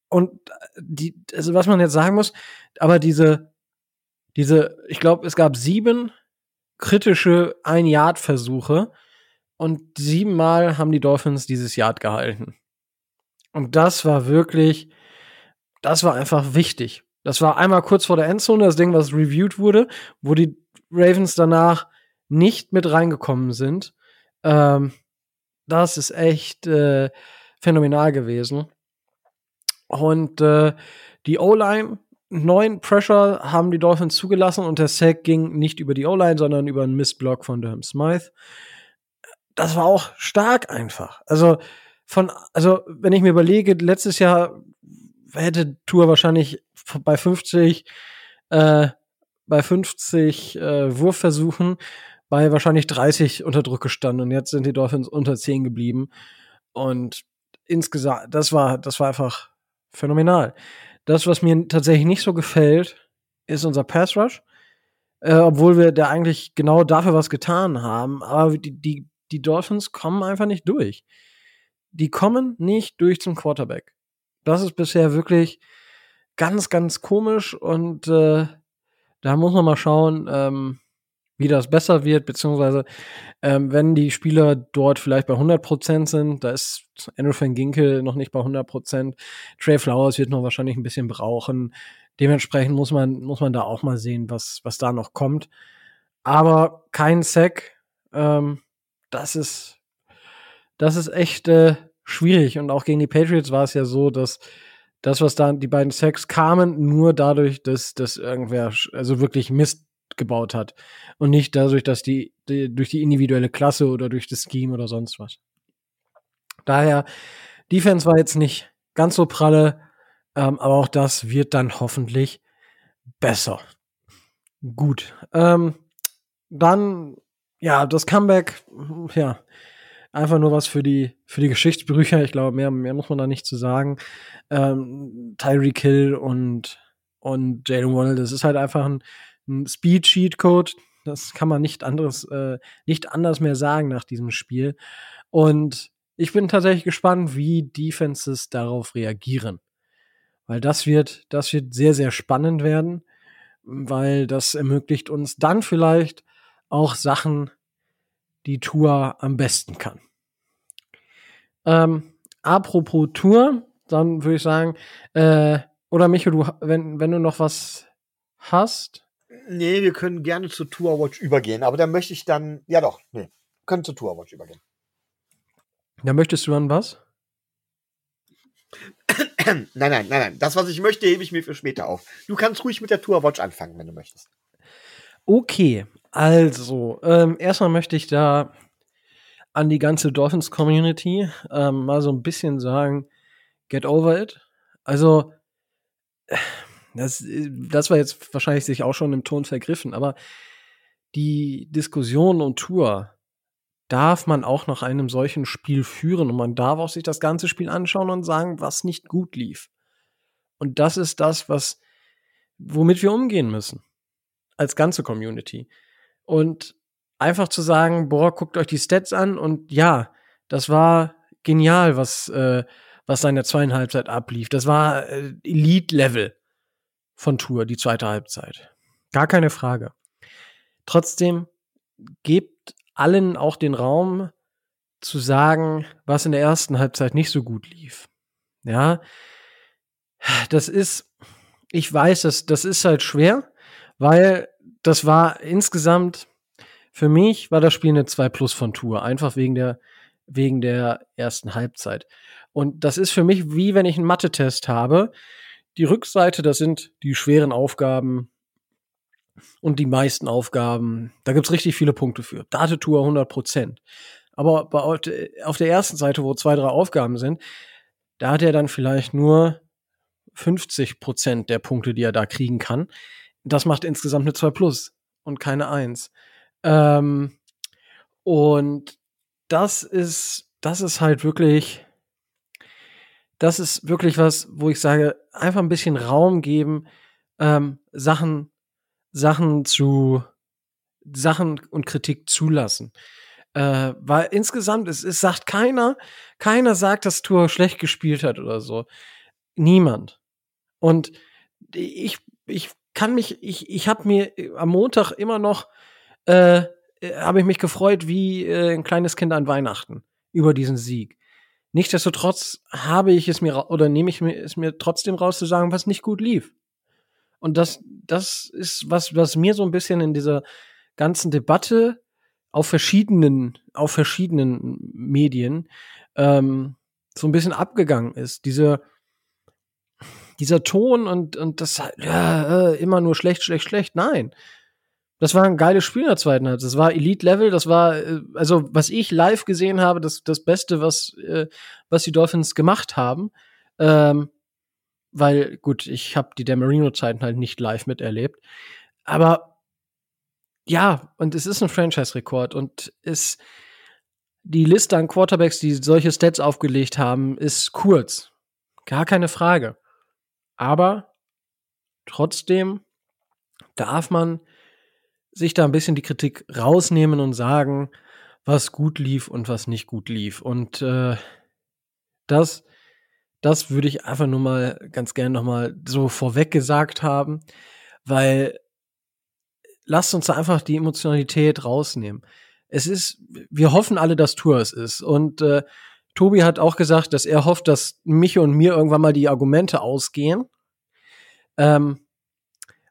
Und die, also was man jetzt sagen muss, aber diese, diese, ich glaube, es gab sieben kritische Ein-Yard-Versuche und siebenmal haben die Dolphins dieses Yard gehalten. Und das war wirklich, das war einfach wichtig. Das war einmal kurz vor der Endzone, das Ding, was reviewed wurde, wo die Ravens danach nicht mit reingekommen sind. Ähm, das ist echt äh, phänomenal gewesen. Und äh, die O-Line, neun Pressure haben die Dolphins zugelassen und der Sack ging nicht über die O-Line, sondern über einen Missblock von Durham Smythe. Das war auch stark einfach. Also von, also wenn ich mir überlege, letztes Jahr hätte Tour wahrscheinlich bei 50 äh, bei 50 äh, Wurfversuchen bei wahrscheinlich 30 unter Druck gestanden und jetzt sind die Dolphins unter 10 geblieben und insgesamt das war das war einfach phänomenal. Das was mir tatsächlich nicht so gefällt, ist unser Pass Rush. Äh, obwohl wir da eigentlich genau dafür was getan haben, aber die, die, die Dolphins kommen einfach nicht durch. Die kommen nicht durch zum Quarterback. Das ist bisher wirklich ganz, ganz komisch und äh, da muss man mal schauen, ähm, wie das besser wird, beziehungsweise ähm, wenn die Spieler dort vielleicht bei 100% sind, da ist Andrew van Ginkel noch nicht bei 100%, Trey Flowers wird noch wahrscheinlich ein bisschen brauchen, dementsprechend muss man, muss man da auch mal sehen, was, was da noch kommt, aber kein Sack, ähm, das ist, das ist echt äh, schwierig. Und auch gegen die Patriots war es ja so, dass das, was da die beiden Sacks kamen, nur dadurch, dass, dass irgendwer also wirklich Mist gebaut hat. Und nicht dadurch, dass die, die durch die individuelle Klasse oder durch das Scheme oder sonst was. Daher, Defense war jetzt nicht ganz so pralle, ähm, aber auch das wird dann hoffentlich besser. Gut. Ähm, dann, ja, das Comeback, ja, einfach nur was für die, für die Geschichtsbücher. Ich glaube, mehr, mehr muss man da nicht zu sagen. Ähm, Tyreek Hill und, und Jalen Waddle, das ist halt einfach ein, ein Speed-Cheat-Code. Das kann man nicht anderes, äh, nicht anders mehr sagen nach diesem Spiel. Und ich bin tatsächlich gespannt, wie Defenses darauf reagieren. Weil das wird, das wird sehr, sehr spannend werden, weil das ermöglicht uns dann vielleicht auch Sachen die Tour am besten kann. Ähm, apropos Tour, dann würde ich sagen, äh, oder Micho, du, wenn, wenn du noch was hast. Nee, wir können gerne zu Tourwatch übergehen, aber da möchte ich dann, ja doch, nee, können zu Tourwatch übergehen. Da möchtest du an was? nein, nein, nein, nein. Das, was ich möchte, hebe ich mir für später auf. Du kannst ruhig mit der Tourwatch anfangen, wenn du möchtest. Okay, also, ähm, erstmal möchte ich da an die ganze Dolphins-Community ähm, mal so ein bisschen sagen, get over it. Also, das, das war jetzt wahrscheinlich sich auch schon im Ton vergriffen, aber die Diskussion um Tour, darf man auch nach einem solchen Spiel führen und man darf auch sich das ganze Spiel anschauen und sagen, was nicht gut lief. Und das ist das, was, womit wir umgehen müssen. Als ganze Community. Und einfach zu sagen, boah, guckt euch die Stats an und ja, das war genial, was, äh, was seine zweiten Halbzeit ablief. Das war äh, Elite-Level von Tour, die zweite Halbzeit. Gar keine Frage. Trotzdem gebt allen auch den Raum zu sagen, was in der ersten Halbzeit nicht so gut lief. Ja, das ist, ich weiß, das, das ist halt schwer, weil das war insgesamt, für mich war das Spiel eine 2 Plus von Tour, einfach wegen der, wegen der ersten Halbzeit. Und das ist für mich wie wenn ich einen Mathe-Test habe. Die Rückseite, das sind die schweren Aufgaben, und die meisten Aufgaben, da gibt's richtig viele Punkte für. Datetour 100 Prozent. Aber bei, auf der ersten Seite, wo zwei, drei Aufgaben sind, da hat er dann vielleicht nur 50 Prozent der Punkte, die er da kriegen kann. Das macht insgesamt eine 2 Plus und keine 1. Ähm, und das ist, das ist halt wirklich, das ist wirklich was, wo ich sage, einfach ein bisschen Raum geben, ähm, Sachen Sachen zu Sachen und Kritik zulassen. Äh, weil insgesamt, es, es sagt keiner, keiner sagt, dass Tour schlecht gespielt hat oder so. Niemand. Und ich, ich kann mich, ich, ich habe mir am Montag immer noch, äh, habe ich mich gefreut wie äh, ein kleines Kind an Weihnachten über diesen Sieg. Nichtsdestotrotz habe ich es mir oder nehme ich es mir trotzdem raus zu sagen, was nicht gut lief. Und das, das ist was, was mir so ein bisschen in dieser ganzen Debatte auf verschiedenen, auf verschiedenen Medien ähm, so ein bisschen abgegangen ist. Diese, dieser Ton und, und das ja, äh, immer nur schlecht, schlecht, schlecht. Nein. Das war ein geiles Spiel in der zweiten Halbzeit. Das war Elite-Level, das war, äh, also was ich live gesehen habe, das, das Beste, was, äh, was die Dolphins gemacht haben. Ähm, weil gut, ich habe die Demarino-Zeiten halt nicht live miterlebt. Aber ja, und es ist ein Franchise-Rekord und es die Liste an Quarterbacks, die solche Stats aufgelegt haben, ist kurz. Gar keine Frage. Aber trotzdem darf man sich da ein bisschen die Kritik rausnehmen und sagen, was gut lief und was nicht gut lief. Und äh, das das würde ich einfach nur mal ganz gerne noch mal so vorweg gesagt haben, weil lasst uns da einfach die Emotionalität rausnehmen. Es ist, wir hoffen alle, dass Tour es ist. Und äh, Tobi hat auch gesagt, dass er hofft, dass mich und mir irgendwann mal die Argumente ausgehen. Ähm,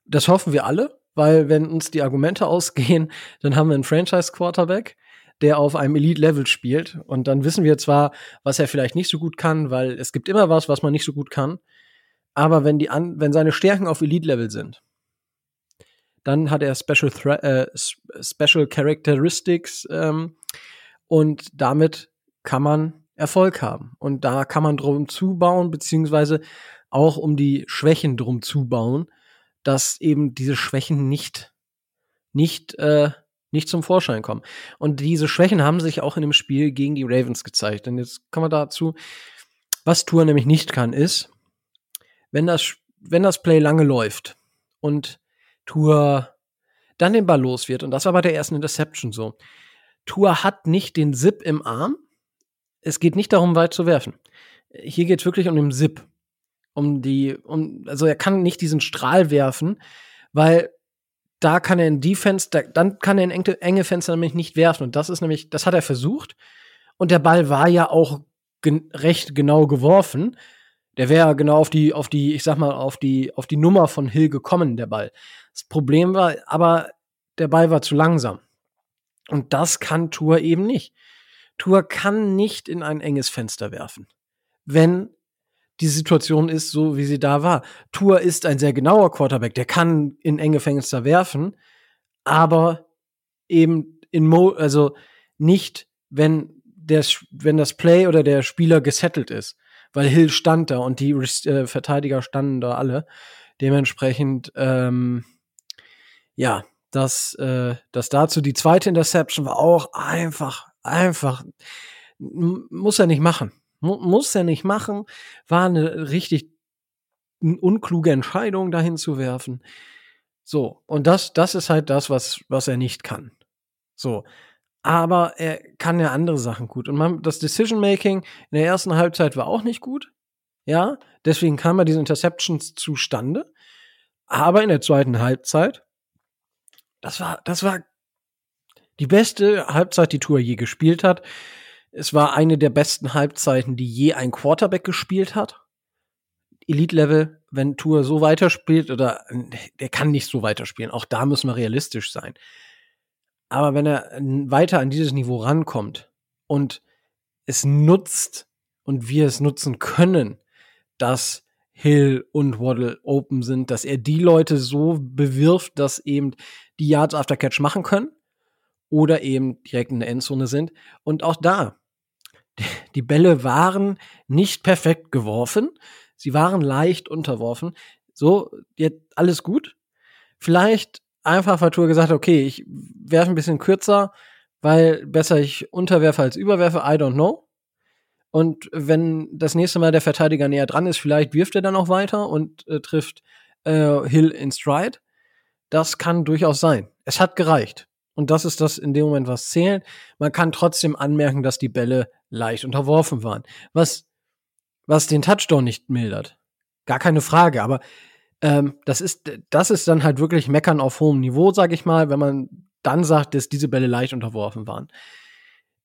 das hoffen wir alle, weil wenn uns die Argumente ausgehen, dann haben wir einen Franchise-Quarterback der auf einem Elite-Level spielt. Und dann wissen wir zwar, was er vielleicht nicht so gut kann, weil es gibt immer was, was man nicht so gut kann. Aber wenn, die an, wenn seine Stärken auf Elite-Level sind, dann hat er Special, Thre äh, Special Characteristics ähm, und damit kann man Erfolg haben. Und da kann man drum zubauen, beziehungsweise auch um die Schwächen drum zubauen, dass eben diese Schwächen nicht, nicht äh, nicht zum Vorschein kommen. Und diese Schwächen haben sich auch in dem Spiel gegen die Ravens gezeigt. Und jetzt kommen wir dazu, was Tour nämlich nicht kann, ist, wenn das, wenn das Play lange läuft und Tour dann den Ball los wird, und das war bei der ersten Interception so. Tour hat nicht den Zip im Arm. Es geht nicht darum, weit zu werfen. Hier geht es wirklich um den Zip. Um die, um, also er kann nicht diesen Strahl werfen, weil da kann er in Defense, da, dann kann er in enge, enge Fenster nämlich nicht werfen. Und das ist nämlich, das hat er versucht. Und der Ball war ja auch gen recht genau geworfen. Der wäre genau auf die, auf die, ich sag mal, auf die, auf die Nummer von Hill gekommen, der Ball. Das Problem war, aber der Ball war zu langsam. Und das kann Tour eben nicht. Tour kann nicht in ein enges Fenster werfen. Wenn die Situation ist so, wie sie da war. Tour ist ein sehr genauer Quarterback, der kann in enge Fenster werfen, aber eben in Mo, also nicht, wenn der, wenn das Play oder der Spieler gesettelt ist, weil Hill stand da und die äh, Verteidiger standen da alle. Dementsprechend, ähm, ja, das, äh, das dazu. Die zweite Interception war auch einfach, einfach, muss er nicht machen. Muss er nicht machen. War eine richtig unkluge Entscheidung, dahin zu werfen. So, und das, das ist halt das, was, was er nicht kann. So. Aber er kann ja andere Sachen gut. Und man, das Decision Making in der ersten Halbzeit war auch nicht gut. Ja, deswegen kamen ja diese Interceptions zustande. Aber in der zweiten Halbzeit, das war, das war die beste Halbzeit, die Tour je gespielt hat. Es war eine der besten Halbzeiten, die je ein Quarterback gespielt hat. Elite-Level, wenn Tour so weiterspielt, oder der kann nicht so weiterspielen. Auch da müssen wir realistisch sein. Aber wenn er weiter an dieses Niveau rankommt und es nutzt und wir es nutzen können, dass Hill und Waddle open sind, dass er die Leute so bewirft, dass eben die Yards after Catch machen können oder eben direkt in der Endzone sind. Und auch da, die Bälle waren nicht perfekt geworfen. Sie waren leicht unterworfen. So, jetzt alles gut. Vielleicht einfach Tour gesagt, okay, ich werfe ein bisschen kürzer, weil besser ich unterwerfe als überwerfe, I don't know. Und wenn das nächste Mal der Verteidiger näher dran ist, vielleicht wirft er dann auch weiter und äh, trifft äh, Hill in Stride. Das kann durchaus sein. Es hat gereicht. Und das ist das in dem Moment, was zählt. Man kann trotzdem anmerken, dass die Bälle leicht unterworfen waren. Was, was den Touchdown nicht mildert. Gar keine Frage. Aber ähm, das ist, das ist dann halt wirklich Meckern auf hohem Niveau, sag ich mal, wenn man dann sagt, dass diese Bälle leicht unterworfen waren.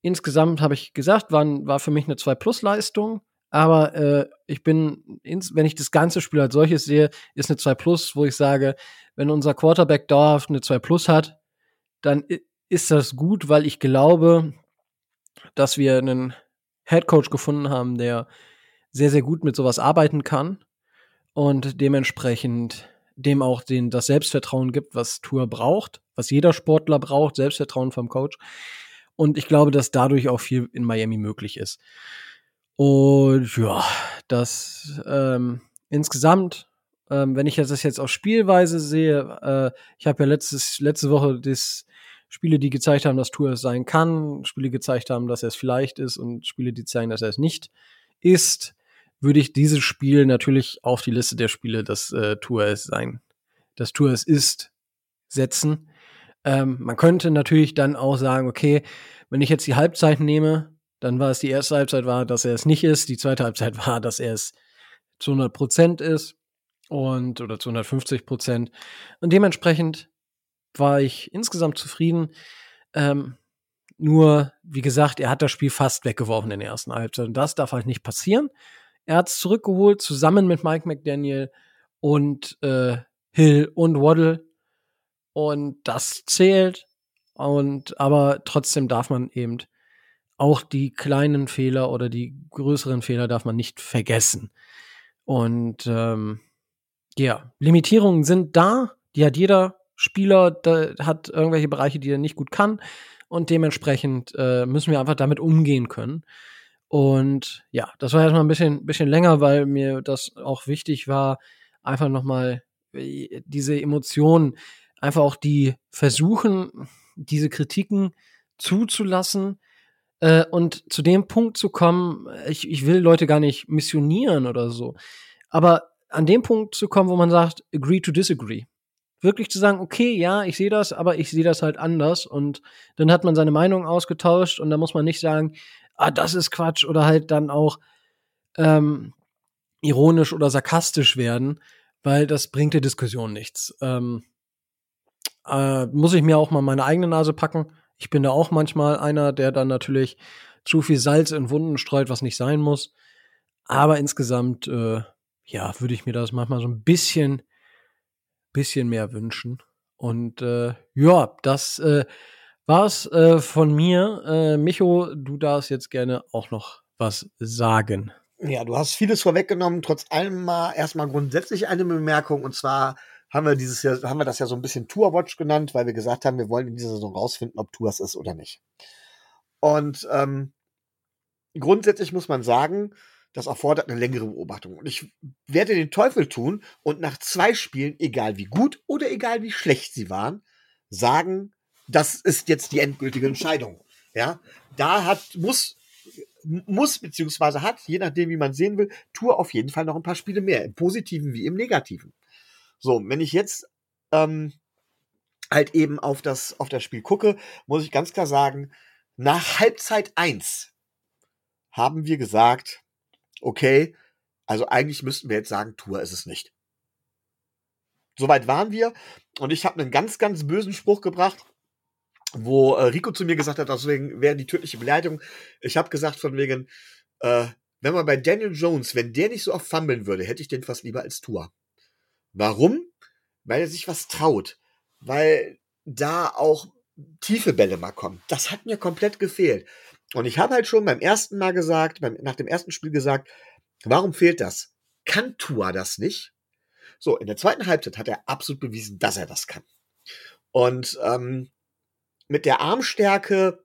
Insgesamt habe ich gesagt, waren, war für mich eine 2-Plus-Leistung. Aber äh, ich bin, wenn ich das ganze Spiel als solches sehe, ist eine 2 Plus, wo ich sage, wenn unser Quarterback dauerhaft eine 2 Plus hat, dann ist das gut, weil ich glaube, dass wir einen Head Coach gefunden haben, der sehr, sehr gut mit sowas arbeiten kann und dementsprechend dem auch den, das Selbstvertrauen gibt, was Tour braucht, was jeder Sportler braucht, Selbstvertrauen vom Coach. Und ich glaube, dass dadurch auch viel in Miami möglich ist. Und ja, das ähm, insgesamt ähm, wenn ich das jetzt auf Spielweise sehe, äh, ich habe ja letztes, letzte Woche das Spiele, die gezeigt haben, dass Tour es sein kann, Spiele gezeigt haben, dass er es vielleicht ist und Spiele, die zeigen, dass er es nicht ist, würde ich dieses Spiel natürlich auf die Liste der Spiele, dass äh, Tour es sein, dass Tour es ist, setzen. Ähm, man könnte natürlich dann auch sagen, okay, wenn ich jetzt die Halbzeit nehme, dann war es die erste Halbzeit war, dass er es nicht ist, die zweite Halbzeit war, dass er es zu 100 Prozent ist und oder zu 150 Prozent. Und dementsprechend war ich insgesamt zufrieden. Ähm, nur, wie gesagt, er hat das Spiel fast weggeworfen in der ersten Halbzeit. Und das darf halt nicht passieren. Er hat es zurückgeholt, zusammen mit Mike McDaniel und äh, Hill und Waddle. Und das zählt. Und aber trotzdem darf man eben auch die kleinen Fehler oder die größeren Fehler darf man nicht vergessen. Und ähm, ja, Limitierungen sind da, die hat jeder Spieler, der hat irgendwelche Bereiche, die er nicht gut kann und dementsprechend äh, müssen wir einfach damit umgehen können. Und ja, das war erstmal ein bisschen, bisschen länger, weil mir das auch wichtig war, einfach nochmal äh, diese Emotionen, einfach auch die versuchen, diese Kritiken zuzulassen äh, und zu dem Punkt zu kommen, ich, ich will Leute gar nicht missionieren oder so, aber an dem Punkt zu kommen, wo man sagt, agree to disagree. Wirklich zu sagen, okay, ja, ich sehe das, aber ich sehe das halt anders. Und dann hat man seine Meinung ausgetauscht und da muss man nicht sagen, ah, das ist Quatsch oder halt dann auch ähm, ironisch oder sarkastisch werden, weil das bringt der Diskussion nichts. Ähm, äh, muss ich mir auch mal meine eigene Nase packen. Ich bin da auch manchmal einer, der dann natürlich zu viel Salz in Wunden streut, was nicht sein muss. Aber insgesamt äh, ja, würde ich mir das manchmal so ein bisschen, bisschen mehr wünschen. Und äh, ja, das äh, war's äh, von mir. Äh, Micho, du darfst jetzt gerne auch noch was sagen. Ja, du hast vieles vorweggenommen. Trotz allem mal erstmal grundsätzlich eine Bemerkung. Und zwar haben wir dieses Jahr, haben wir das ja so ein bisschen Tour Watch genannt, weil wir gesagt haben, wir wollen in dieser Saison rausfinden, ob Tour es ist oder nicht. Und ähm, grundsätzlich muss man sagen, das erfordert eine längere Beobachtung. Und ich werde den Teufel tun und nach zwei Spielen, egal wie gut oder egal wie schlecht sie waren, sagen, das ist jetzt die endgültige Entscheidung. Ja, da hat, muss, muss, beziehungsweise hat, je nachdem, wie man sehen will, Tour auf jeden Fall noch ein paar Spiele mehr, im Positiven wie im Negativen. So, wenn ich jetzt ähm, halt eben auf das, auf das Spiel gucke, muss ich ganz klar sagen, nach Halbzeit eins haben wir gesagt, okay, also eigentlich müssten wir jetzt sagen, Tour ist es nicht. Soweit waren wir und ich habe einen ganz, ganz bösen Spruch gebracht wo äh, Rico zu mir gesagt hat, deswegen wäre die tödliche Beleidigung. Ich habe gesagt von wegen, äh, wenn man bei Daniel Jones, wenn der nicht so oft fummeln würde, hätte ich den fast lieber als Tour. Warum? Weil er sich was traut. Weil da auch tiefe Bälle mal kommen. Das hat mir komplett gefehlt. Und ich habe halt schon beim ersten Mal gesagt, beim, nach dem ersten Spiel gesagt, warum fehlt das? Kann Tua das nicht? So, in der zweiten Halbzeit hat er absolut bewiesen, dass er das kann. Und ähm, mit der Armstärke,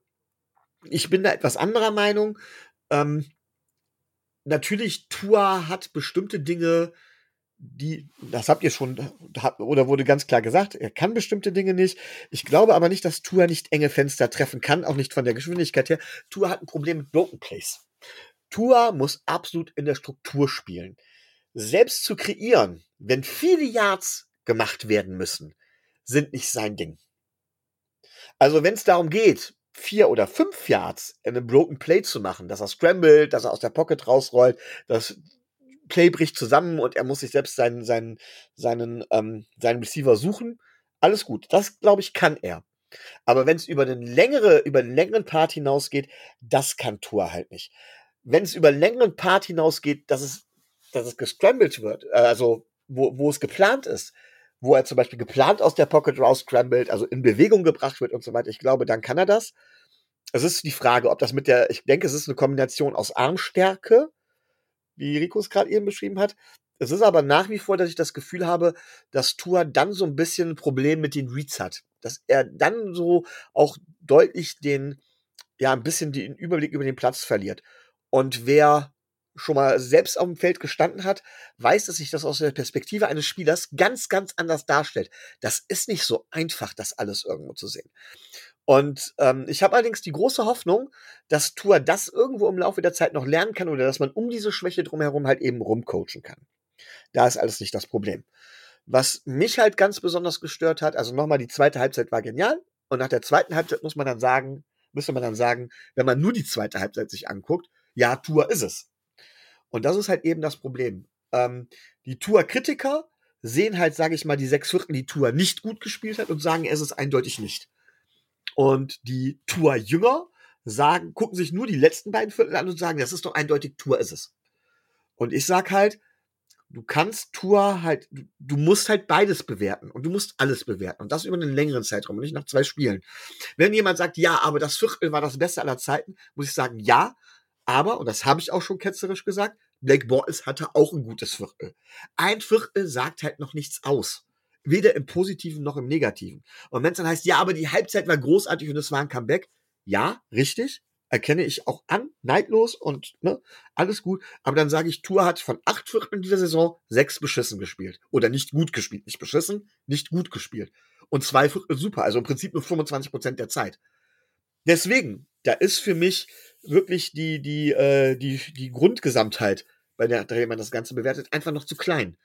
ich bin da etwas anderer Meinung. Ähm, natürlich, Tua hat bestimmte Dinge, die, das habt ihr schon, oder wurde ganz klar gesagt, er kann bestimmte Dinge nicht. Ich glaube aber nicht, dass Tua nicht enge Fenster treffen kann, auch nicht von der Geschwindigkeit her. Tua hat ein Problem mit Broken Place. Tua muss absolut in der Struktur spielen. Selbst zu kreieren, wenn viele Yards gemacht werden müssen, sind nicht sein Ding. Also wenn es darum geht, vier oder fünf Yards in einem Broken Play zu machen, dass er scrambled, dass er aus der Pocket rausrollt, das Play bricht zusammen und er muss sich selbst seinen, seinen, seinen, ähm, seinen Receiver suchen, alles gut. Das, glaube ich, kann er. Aber wenn es über den längere, über den längeren Part hinausgeht, das kann Tour halt nicht. Wenn es über den längeren Part hinausgeht, dass es, dass es gescrambled wird, äh, also wo, wo es geplant ist, wo er zum Beispiel geplant aus der Pocket raus scrambled, also in Bewegung gebracht wird und so weiter. Ich glaube, dann kann er das. Es ist die Frage, ob das mit der, ich denke, es ist eine Kombination aus Armstärke, wie Rico es gerade eben beschrieben hat. Es ist aber nach wie vor, dass ich das Gefühl habe, dass Tua dann so ein bisschen ein Problem mit den Reads hat. Dass er dann so auch deutlich den, ja, ein bisschen den Überblick über den Platz verliert. Und wer schon mal selbst auf dem Feld gestanden hat, weiß, dass sich das aus der Perspektive eines Spielers ganz, ganz anders darstellt. Das ist nicht so einfach, das alles irgendwo zu sehen. Und ähm, ich habe allerdings die große Hoffnung, dass Tour das irgendwo im Laufe der Zeit noch lernen kann oder dass man um diese Schwäche drumherum halt eben rumcoachen kann. Da ist alles nicht das Problem. Was mich halt ganz besonders gestört hat, also nochmal, die zweite Halbzeit war genial. Und nach der zweiten Halbzeit muss man dann sagen, müsste man dann sagen, wenn man nur die zweite Halbzeit sich anguckt, ja, Tour ist es. Und das ist halt eben das Problem. Ähm, die Tour-Kritiker sehen halt, sage ich mal, die sechs Viertel, die Tour nicht gut gespielt hat und sagen, es ist eindeutig nicht. Und die Tour-Jünger sagen, gucken sich nur die letzten beiden Viertel an und sagen, das ist doch eindeutig, Tour ist es. Und ich sag halt, du kannst Tour halt, du, musst halt beides bewerten und du musst alles bewerten und das über einen längeren Zeitraum und nicht nach zwei Spielen. Wenn jemand sagt, ja, aber das Viertel war das Beste aller Zeiten, muss ich sagen, ja, aber, und das habe ich auch schon ketzerisch gesagt, Blake Bortles hatte auch ein gutes Viertel. Ein Viertel sagt halt noch nichts aus. Weder im Positiven noch im Negativen. Und wenn es dann heißt, ja, aber die Halbzeit war großartig und es war ein Comeback, ja, richtig, erkenne ich auch an, neidlos und ne, alles gut. Aber dann sage ich, Tour hat von acht Vierteln dieser Saison sechs beschissen gespielt. Oder nicht gut gespielt. Nicht beschissen, nicht gut gespielt. Und zwei Viertel super. Also im Prinzip nur 25 Prozent der Zeit. Deswegen, da ist für mich wirklich die, die, äh, die, die Grundgesamtheit, bei der, der man das Ganze bewertet, einfach noch zu klein.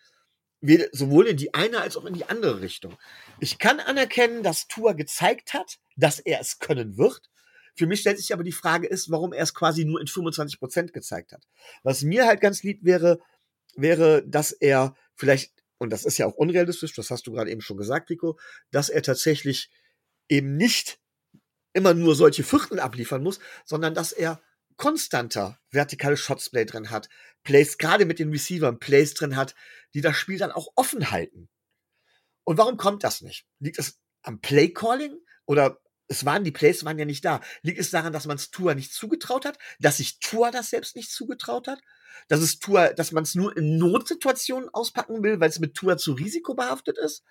Sowohl in die eine als auch in die andere Richtung. Ich kann anerkennen, dass Tua gezeigt hat, dass er es können wird. Für mich stellt sich aber die Frage ist, warum er es quasi nur in 25 Prozent gezeigt hat. Was mir halt ganz lieb wäre, wäre, dass er vielleicht, und das ist ja auch unrealistisch, das hast du gerade eben schon gesagt, Rico, dass er tatsächlich eben nicht immer nur solche Viertel abliefern muss, sondern dass er konstanter vertikale Shotsplay drin hat, Plays gerade mit den Receivern Plays drin hat, die das Spiel dann auch offen halten. Und warum kommt das nicht? Liegt es am Play Calling oder es waren die Plays waren ja nicht da. Liegt es daran, dass man es Tua nicht zugetraut hat, dass sich Tua das selbst nicht zugetraut hat, dass es Tua, dass man es nur in Notsituationen auspacken will, weil es mit Tua zu risikobehaftet ist?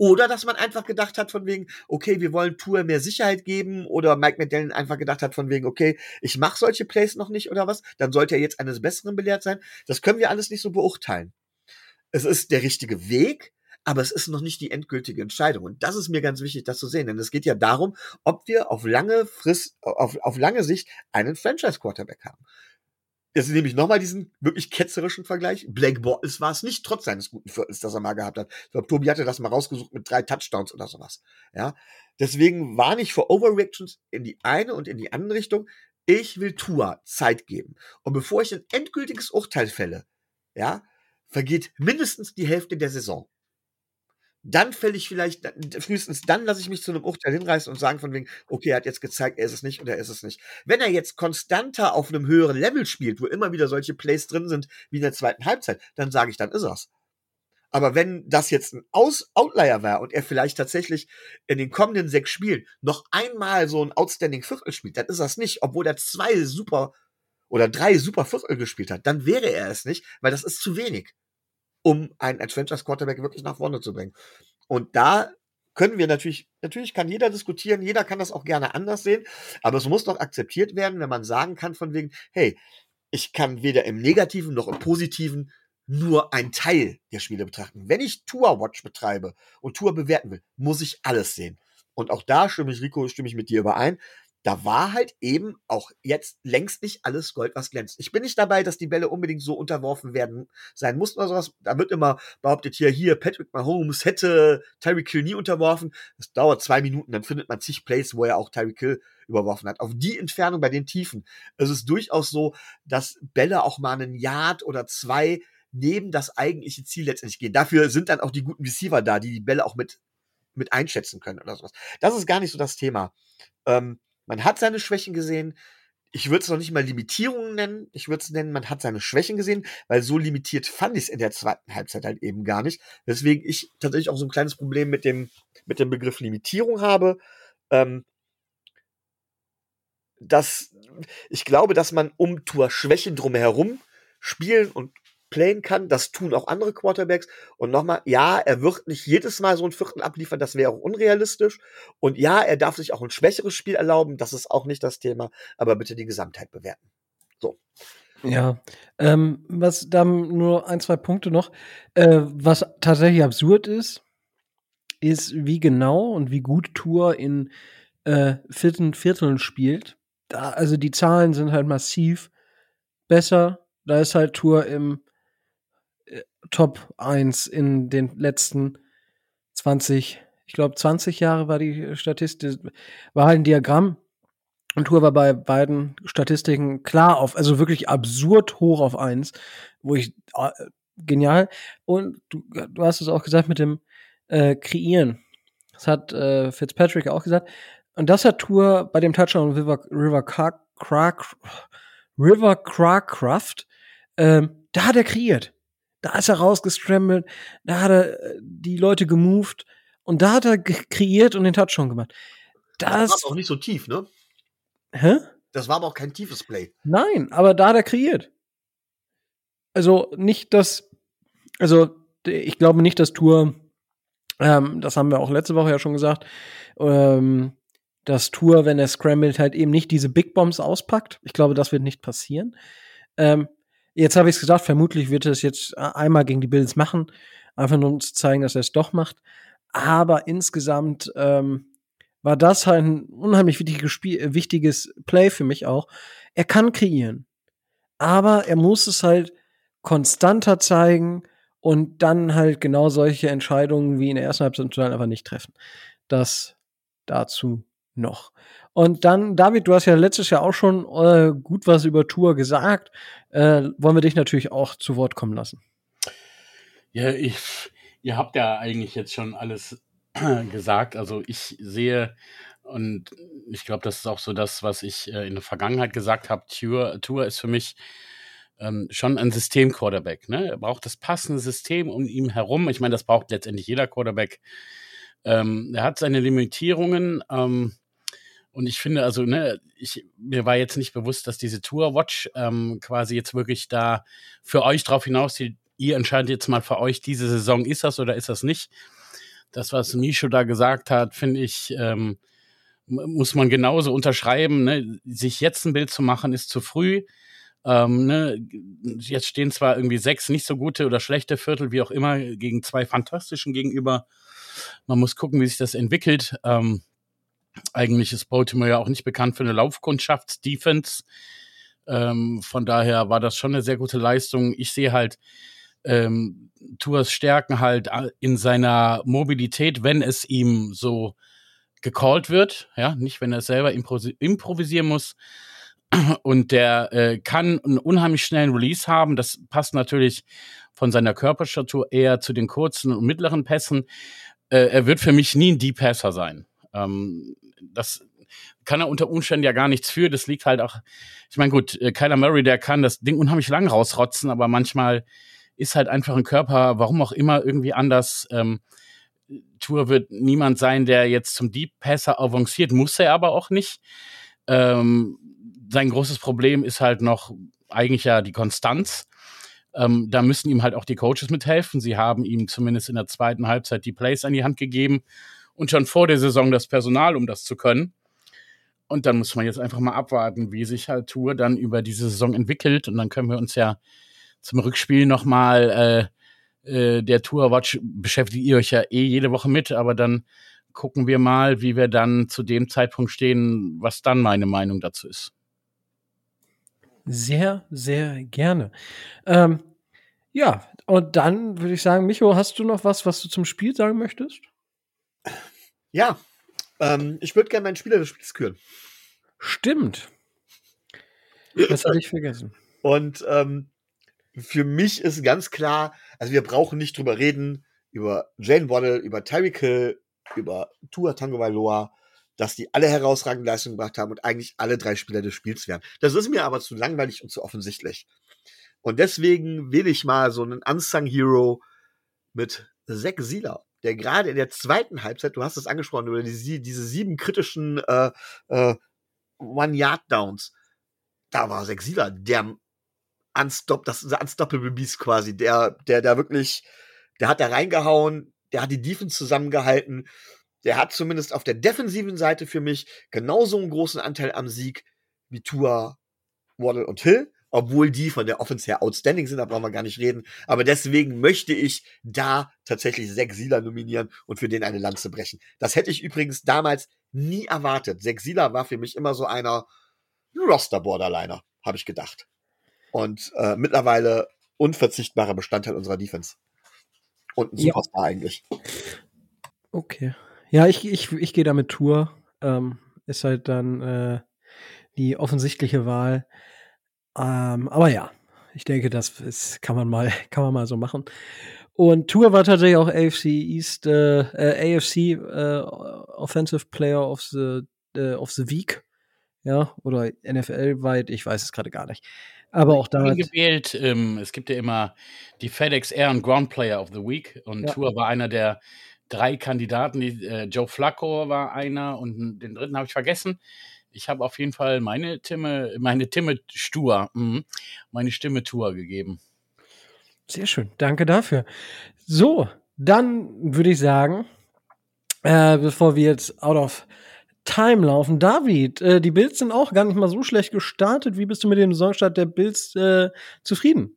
Oder dass man einfach gedacht hat von wegen, okay, wir wollen Tour mehr Sicherheit geben oder Mike McDaniel einfach gedacht hat von wegen, okay, ich mache solche Plays noch nicht oder was, dann sollte er jetzt eines Besseren belehrt sein. Das können wir alles nicht so beurteilen. Es ist der richtige Weg, aber es ist noch nicht die endgültige Entscheidung. Und das ist mir ganz wichtig, das zu sehen, denn es geht ja darum, ob wir auf lange Frist, auf, auf lange Sicht einen Franchise-Quarterback haben. Jetzt nehme ich nochmal diesen wirklich ketzerischen Vergleich. Blake Bortles war es nicht, trotz seines guten Viertels, das er mal gehabt hat. Ich glaube, Tobi hatte das mal rausgesucht mit drei Touchdowns oder sowas. Ja. Deswegen war nicht für Overreactions in die eine und in die andere Richtung. Ich will Tua Zeit geben. Und bevor ich ein endgültiges Urteil fälle, ja, vergeht mindestens die Hälfte der Saison dann fälle ich vielleicht, frühestens dann lasse ich mich zu einem Urteil hinreißen und sagen von wegen, okay, er hat jetzt gezeigt, er ist es nicht oder er ist es nicht. Wenn er jetzt konstanter auf einem höheren Level spielt, wo immer wieder solche Plays drin sind wie in der zweiten Halbzeit, dann sage ich, dann ist er's. Aber wenn das jetzt ein Aus Outlier war und er vielleicht tatsächlich in den kommenden sechs Spielen noch einmal so ein Outstanding Viertel spielt, dann ist das nicht, obwohl er zwei super oder drei super Viertel gespielt hat, dann wäre er es nicht, weil das ist zu wenig um einen Adventures Quarterback wirklich nach vorne zu bringen. Und da können wir natürlich, natürlich kann jeder diskutieren, jeder kann das auch gerne anders sehen, aber es muss doch akzeptiert werden, wenn man sagen kann von wegen, hey, ich kann weder im Negativen noch im Positiven nur einen Teil der Spiele betrachten. Wenn ich Tour Watch betreibe und Tour bewerten will, muss ich alles sehen. Und auch da stimme ich, Rico, stimme ich mit dir überein da war halt eben auch jetzt längst nicht alles Gold, was glänzt. Ich bin nicht dabei, dass die Bälle unbedingt so unterworfen werden sein mussten oder sowas. Da wird immer behauptet, hier, hier, Patrick Mahomes hätte Tyreek Hill nie unterworfen. Das dauert zwei Minuten, dann findet man zig Plays, wo er auch Tyreek Hill überworfen hat. Auf die Entfernung bei den Tiefen ist es durchaus so, dass Bälle auch mal einen Yard oder zwei neben das eigentliche Ziel letztendlich gehen. Dafür sind dann auch die guten Receiver da, die die Bälle auch mit, mit einschätzen können oder sowas. Das ist gar nicht so das Thema. Ähm, man hat seine Schwächen gesehen. Ich würde es noch nicht mal Limitierungen nennen. Ich würde es nennen, man hat seine Schwächen gesehen, weil so limitiert fand ich es in der zweiten Halbzeit halt eben gar nicht. Deswegen ich tatsächlich auch so ein kleines Problem mit dem, mit dem Begriff Limitierung habe. Ähm, dass ich glaube, dass man um Tour Schwächen drumherum spielen und playen kann. Das tun auch andere Quarterbacks. Und nochmal, ja, er wird nicht jedes Mal so ein Viertel abliefern, das wäre auch unrealistisch. Und ja, er darf sich auch ein schwächeres Spiel erlauben, das ist auch nicht das Thema, aber bitte die Gesamtheit bewerten. So. Ja, ähm, was dann nur ein, zwei Punkte noch. Äh, was tatsächlich absurd ist, ist, wie genau und wie gut Tour in äh, vierten Vierteln spielt. Da, also die Zahlen sind halt massiv besser. Da ist halt Tour im Top 1 in den letzten 20, ich glaube 20 Jahre war die Statistik, war halt ein Diagramm. Und Tour war bei beiden Statistiken klar auf, also wirklich absurd hoch auf 1, wo ich, äh, genial. Und du, du hast es auch gesagt mit dem äh, Kreieren. Das hat äh, Fitzpatrick auch gesagt. Und das hat Tour bei dem Touchdown River, River, Car, River Crackraft, ähm, da hat er kreiert. Da ist er rausgestrambelt, da hat er äh, die Leute gemoved und da hat er kreiert und den Touchdown gemacht. Das, das war auch nicht so tief, ne? Hä? Das war aber auch kein tiefes Play. Nein, aber da hat er kreiert. Also nicht, dass, also ich glaube nicht, dass Tour, ähm, das haben wir auch letzte Woche ja schon gesagt, ähm, dass Tour, wenn er scrambled, halt eben nicht diese Big Bombs auspackt. Ich glaube, das wird nicht passieren. Ähm, Jetzt habe ich es gesagt, vermutlich wird er es jetzt äh, einmal gegen die Bills machen, einfach nur um zu zeigen, dass er es doch macht. Aber insgesamt ähm, war das halt ein unheimlich wichtiges, Spiel, äh, wichtiges Play für mich auch. Er kann kreieren, aber er muss es halt konstanter zeigen und dann halt genau solche Entscheidungen wie in der ersten Halbzeit einfach nicht treffen. Das dazu noch. Und dann, David, du hast ja letztes Jahr auch schon äh, gut was über Tour gesagt. Äh, wollen wir dich natürlich auch zu Wort kommen lassen. Ja, ich, ihr habt ja eigentlich jetzt schon alles gesagt. Also ich sehe, und ich glaube, das ist auch so das, was ich äh, in der Vergangenheit gesagt habe, Tour, Tour ist für mich ähm, schon ein System-Quarterback. Ne? Er braucht das passende System um ihn herum. Ich meine, das braucht letztendlich jeder Quarterback. Ähm, er hat seine Limitierungen. Ähm, und ich finde, also, ne, ich, mir war jetzt nicht bewusst, dass diese Tour Watch ähm, quasi jetzt wirklich da für euch drauf hinaus, ihr entscheidet jetzt mal für euch, diese Saison ist das oder ist das nicht. Das, was Misho da gesagt hat, finde ich, ähm, muss man genauso unterschreiben. Ne? Sich jetzt ein Bild zu machen, ist zu früh. Ähm, ne? Jetzt stehen zwar irgendwie sechs nicht so gute oder schlechte Viertel, wie auch immer, gegen zwei fantastischen gegenüber. Man muss gucken, wie sich das entwickelt. Ähm, eigentlich ist Baltimore ja auch nicht bekannt für eine Laufkundschaft-Defense. Ähm, von daher war das schon eine sehr gute Leistung. Ich sehe halt ähm, Tours Stärken halt in seiner Mobilität, wenn es ihm so gecallt wird, ja, nicht wenn er selber improvisieren muss. Und der äh, kann einen unheimlich schnellen Release haben. Das passt natürlich von seiner Körperstatur eher zu den kurzen und mittleren Pässen. Äh, er wird für mich nie ein Deep Passer sein. Ähm, das kann er unter Umständen ja gar nichts für. Das liegt halt auch, ich meine, gut, äh, Kyler Murray, der kann das Ding unheimlich lang rausrotzen, aber manchmal ist halt einfach ein Körper, warum auch immer, irgendwie anders. Ähm, Tour wird niemand sein, der jetzt zum Deep Passer avanciert, muss er aber auch nicht. Ähm, sein großes Problem ist halt noch eigentlich ja die Konstanz. Ähm, da müssen ihm halt auch die Coaches mithelfen. Sie haben ihm zumindest in der zweiten Halbzeit die Plays an die Hand gegeben und schon vor der Saison das Personal, um das zu können. Und dann muss man jetzt einfach mal abwarten, wie sich halt Tour dann über diese Saison entwickelt. Und dann können wir uns ja zum Rückspiel nochmal, äh, äh, der Tour Watch beschäftigt ihr euch ja eh jede Woche mit, aber dann gucken wir mal, wie wir dann zu dem Zeitpunkt stehen, was dann meine Meinung dazu ist. Sehr, sehr gerne. Ähm, ja, und dann würde ich sagen, Micho, hast du noch was, was du zum Spiel sagen möchtest? Ja, ähm, ich würde gerne meinen Spieler des Spiels küren. Stimmt. Das hatte ich vergessen. Und ähm, für mich ist ganz klar, also wir brauchen nicht drüber reden, über Jane Waddle, über Tyreek Hill, über Tua Tagovailoa, dass die alle herausragende Leistungen gemacht haben und eigentlich alle drei Spieler des Spiels wären. Das ist mir aber zu langweilig und zu offensichtlich. Und deswegen will ich mal so einen Unsung Hero mit Zack Sieler, der gerade in der zweiten Halbzeit, du hast es angesprochen, über die, diese sieben kritischen äh, äh, One-Yard-Downs, da war Sieler der Unstop, das ist Unstoppable Beast quasi, der, der, der wirklich, der hat da reingehauen, der hat die Defense zusammengehalten der hat zumindest auf der defensiven Seite für mich genauso einen großen Anteil am Sieg wie Tua, Waddle und Hill, obwohl die von der Offense her outstanding sind, da brauchen wir gar nicht reden. Aber deswegen möchte ich da tatsächlich Zack Sieler nominieren und für den eine Lanze brechen. Das hätte ich übrigens damals nie erwartet. Zack Sieler war für mich immer so einer Roster-Borderliner, habe ich gedacht. Und äh, mittlerweile unverzichtbarer Bestandteil unserer Defense. Und ein Superstar ja. eigentlich. Okay. Ja, ich, ich, ich gehe da mit Tour. Ähm, ist halt dann äh, die offensichtliche Wahl. Ähm, aber ja, ich denke, das ist, kann man mal, kann man mal so machen. Und Tour war tatsächlich auch AFC East, äh, äh, AFC äh, Offensive Player of the äh, of the Week, ja, oder NFL weit, ich weiß es gerade gar nicht. Aber auch da gewählt. Ähm, es gibt ja immer die FedEx Air und Ground Player of the Week und ja. Tour war einer der drei Kandidaten. Die, äh, Joe Flacco war einer und den dritten habe ich vergessen. Ich habe auf jeden Fall meine Timme, meine Timme Stur, mh, meine Stimme Tour gegeben. Sehr schön, danke dafür. So, dann würde ich sagen, äh, bevor wir jetzt out of time laufen, David, äh, die Bills sind auch gar nicht mal so schlecht gestartet. Wie bist du mit dem Saisonstart der Bills äh, zufrieden?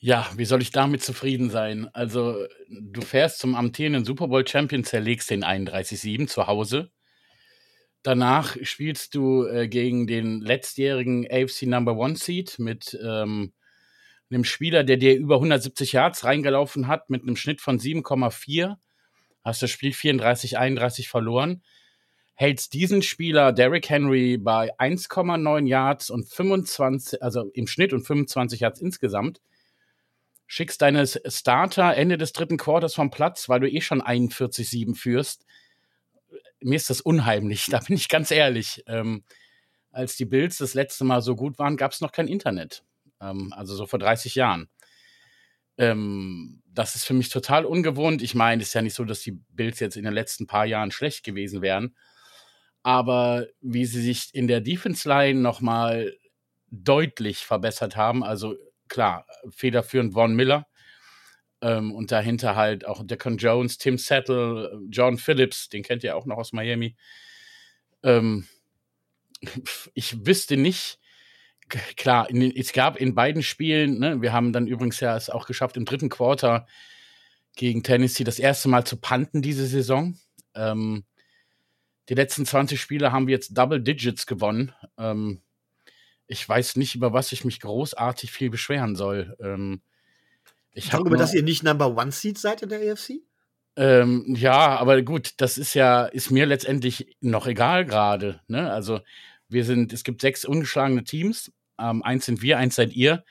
Ja, wie soll ich damit zufrieden sein? Also, du fährst zum amtierenden Super Bowl Champion, zerlegst den 31-7 zu Hause. Danach spielst du äh, gegen den letztjährigen AFC Number One Seed mit ähm, einem Spieler, der dir über 170 Yards reingelaufen hat, mit einem Schnitt von 7,4. Hast das Spiel 34-31 verloren. Hältst diesen Spieler Derrick Henry bei 1,9 Yards und 25, also im Schnitt und 25 Yards insgesamt schickst deine Starter Ende des dritten Quarters vom Platz, weil du eh schon 41-7 führst. Mir ist das unheimlich, da bin ich ganz ehrlich. Ähm, als die Bills das letzte Mal so gut waren, gab es noch kein Internet. Ähm, also so vor 30 Jahren. Ähm, das ist für mich total ungewohnt. Ich meine, es ist ja nicht so, dass die Bills jetzt in den letzten paar Jahren schlecht gewesen wären. Aber wie sie sich in der Defense Line nochmal deutlich verbessert haben, also klar, federführend Von Miller. Ähm, und dahinter halt auch Decon Jones, Tim Settle, John Phillips, den kennt ihr auch noch aus Miami. Ähm, ich wüsste nicht klar, in, es gab in beiden Spielen, ne, wir haben dann übrigens ja es auch geschafft, im dritten Quarter gegen Tennessee das erste Mal zu panten diese Saison. Ähm, die letzten 20 Spiele haben wir jetzt Double Digits gewonnen. Ähm, ich weiß nicht, über was ich mich großartig viel beschweren soll. Ähm, ich Darüber, dass ihr nicht Number One Seed seid in der AFC? Ähm, ja, aber gut, das ist ja, ist mir letztendlich noch egal gerade. Ne? Also wir sind, es gibt sechs ungeschlagene Teams. Ähm, eins sind wir, eins seid ihr.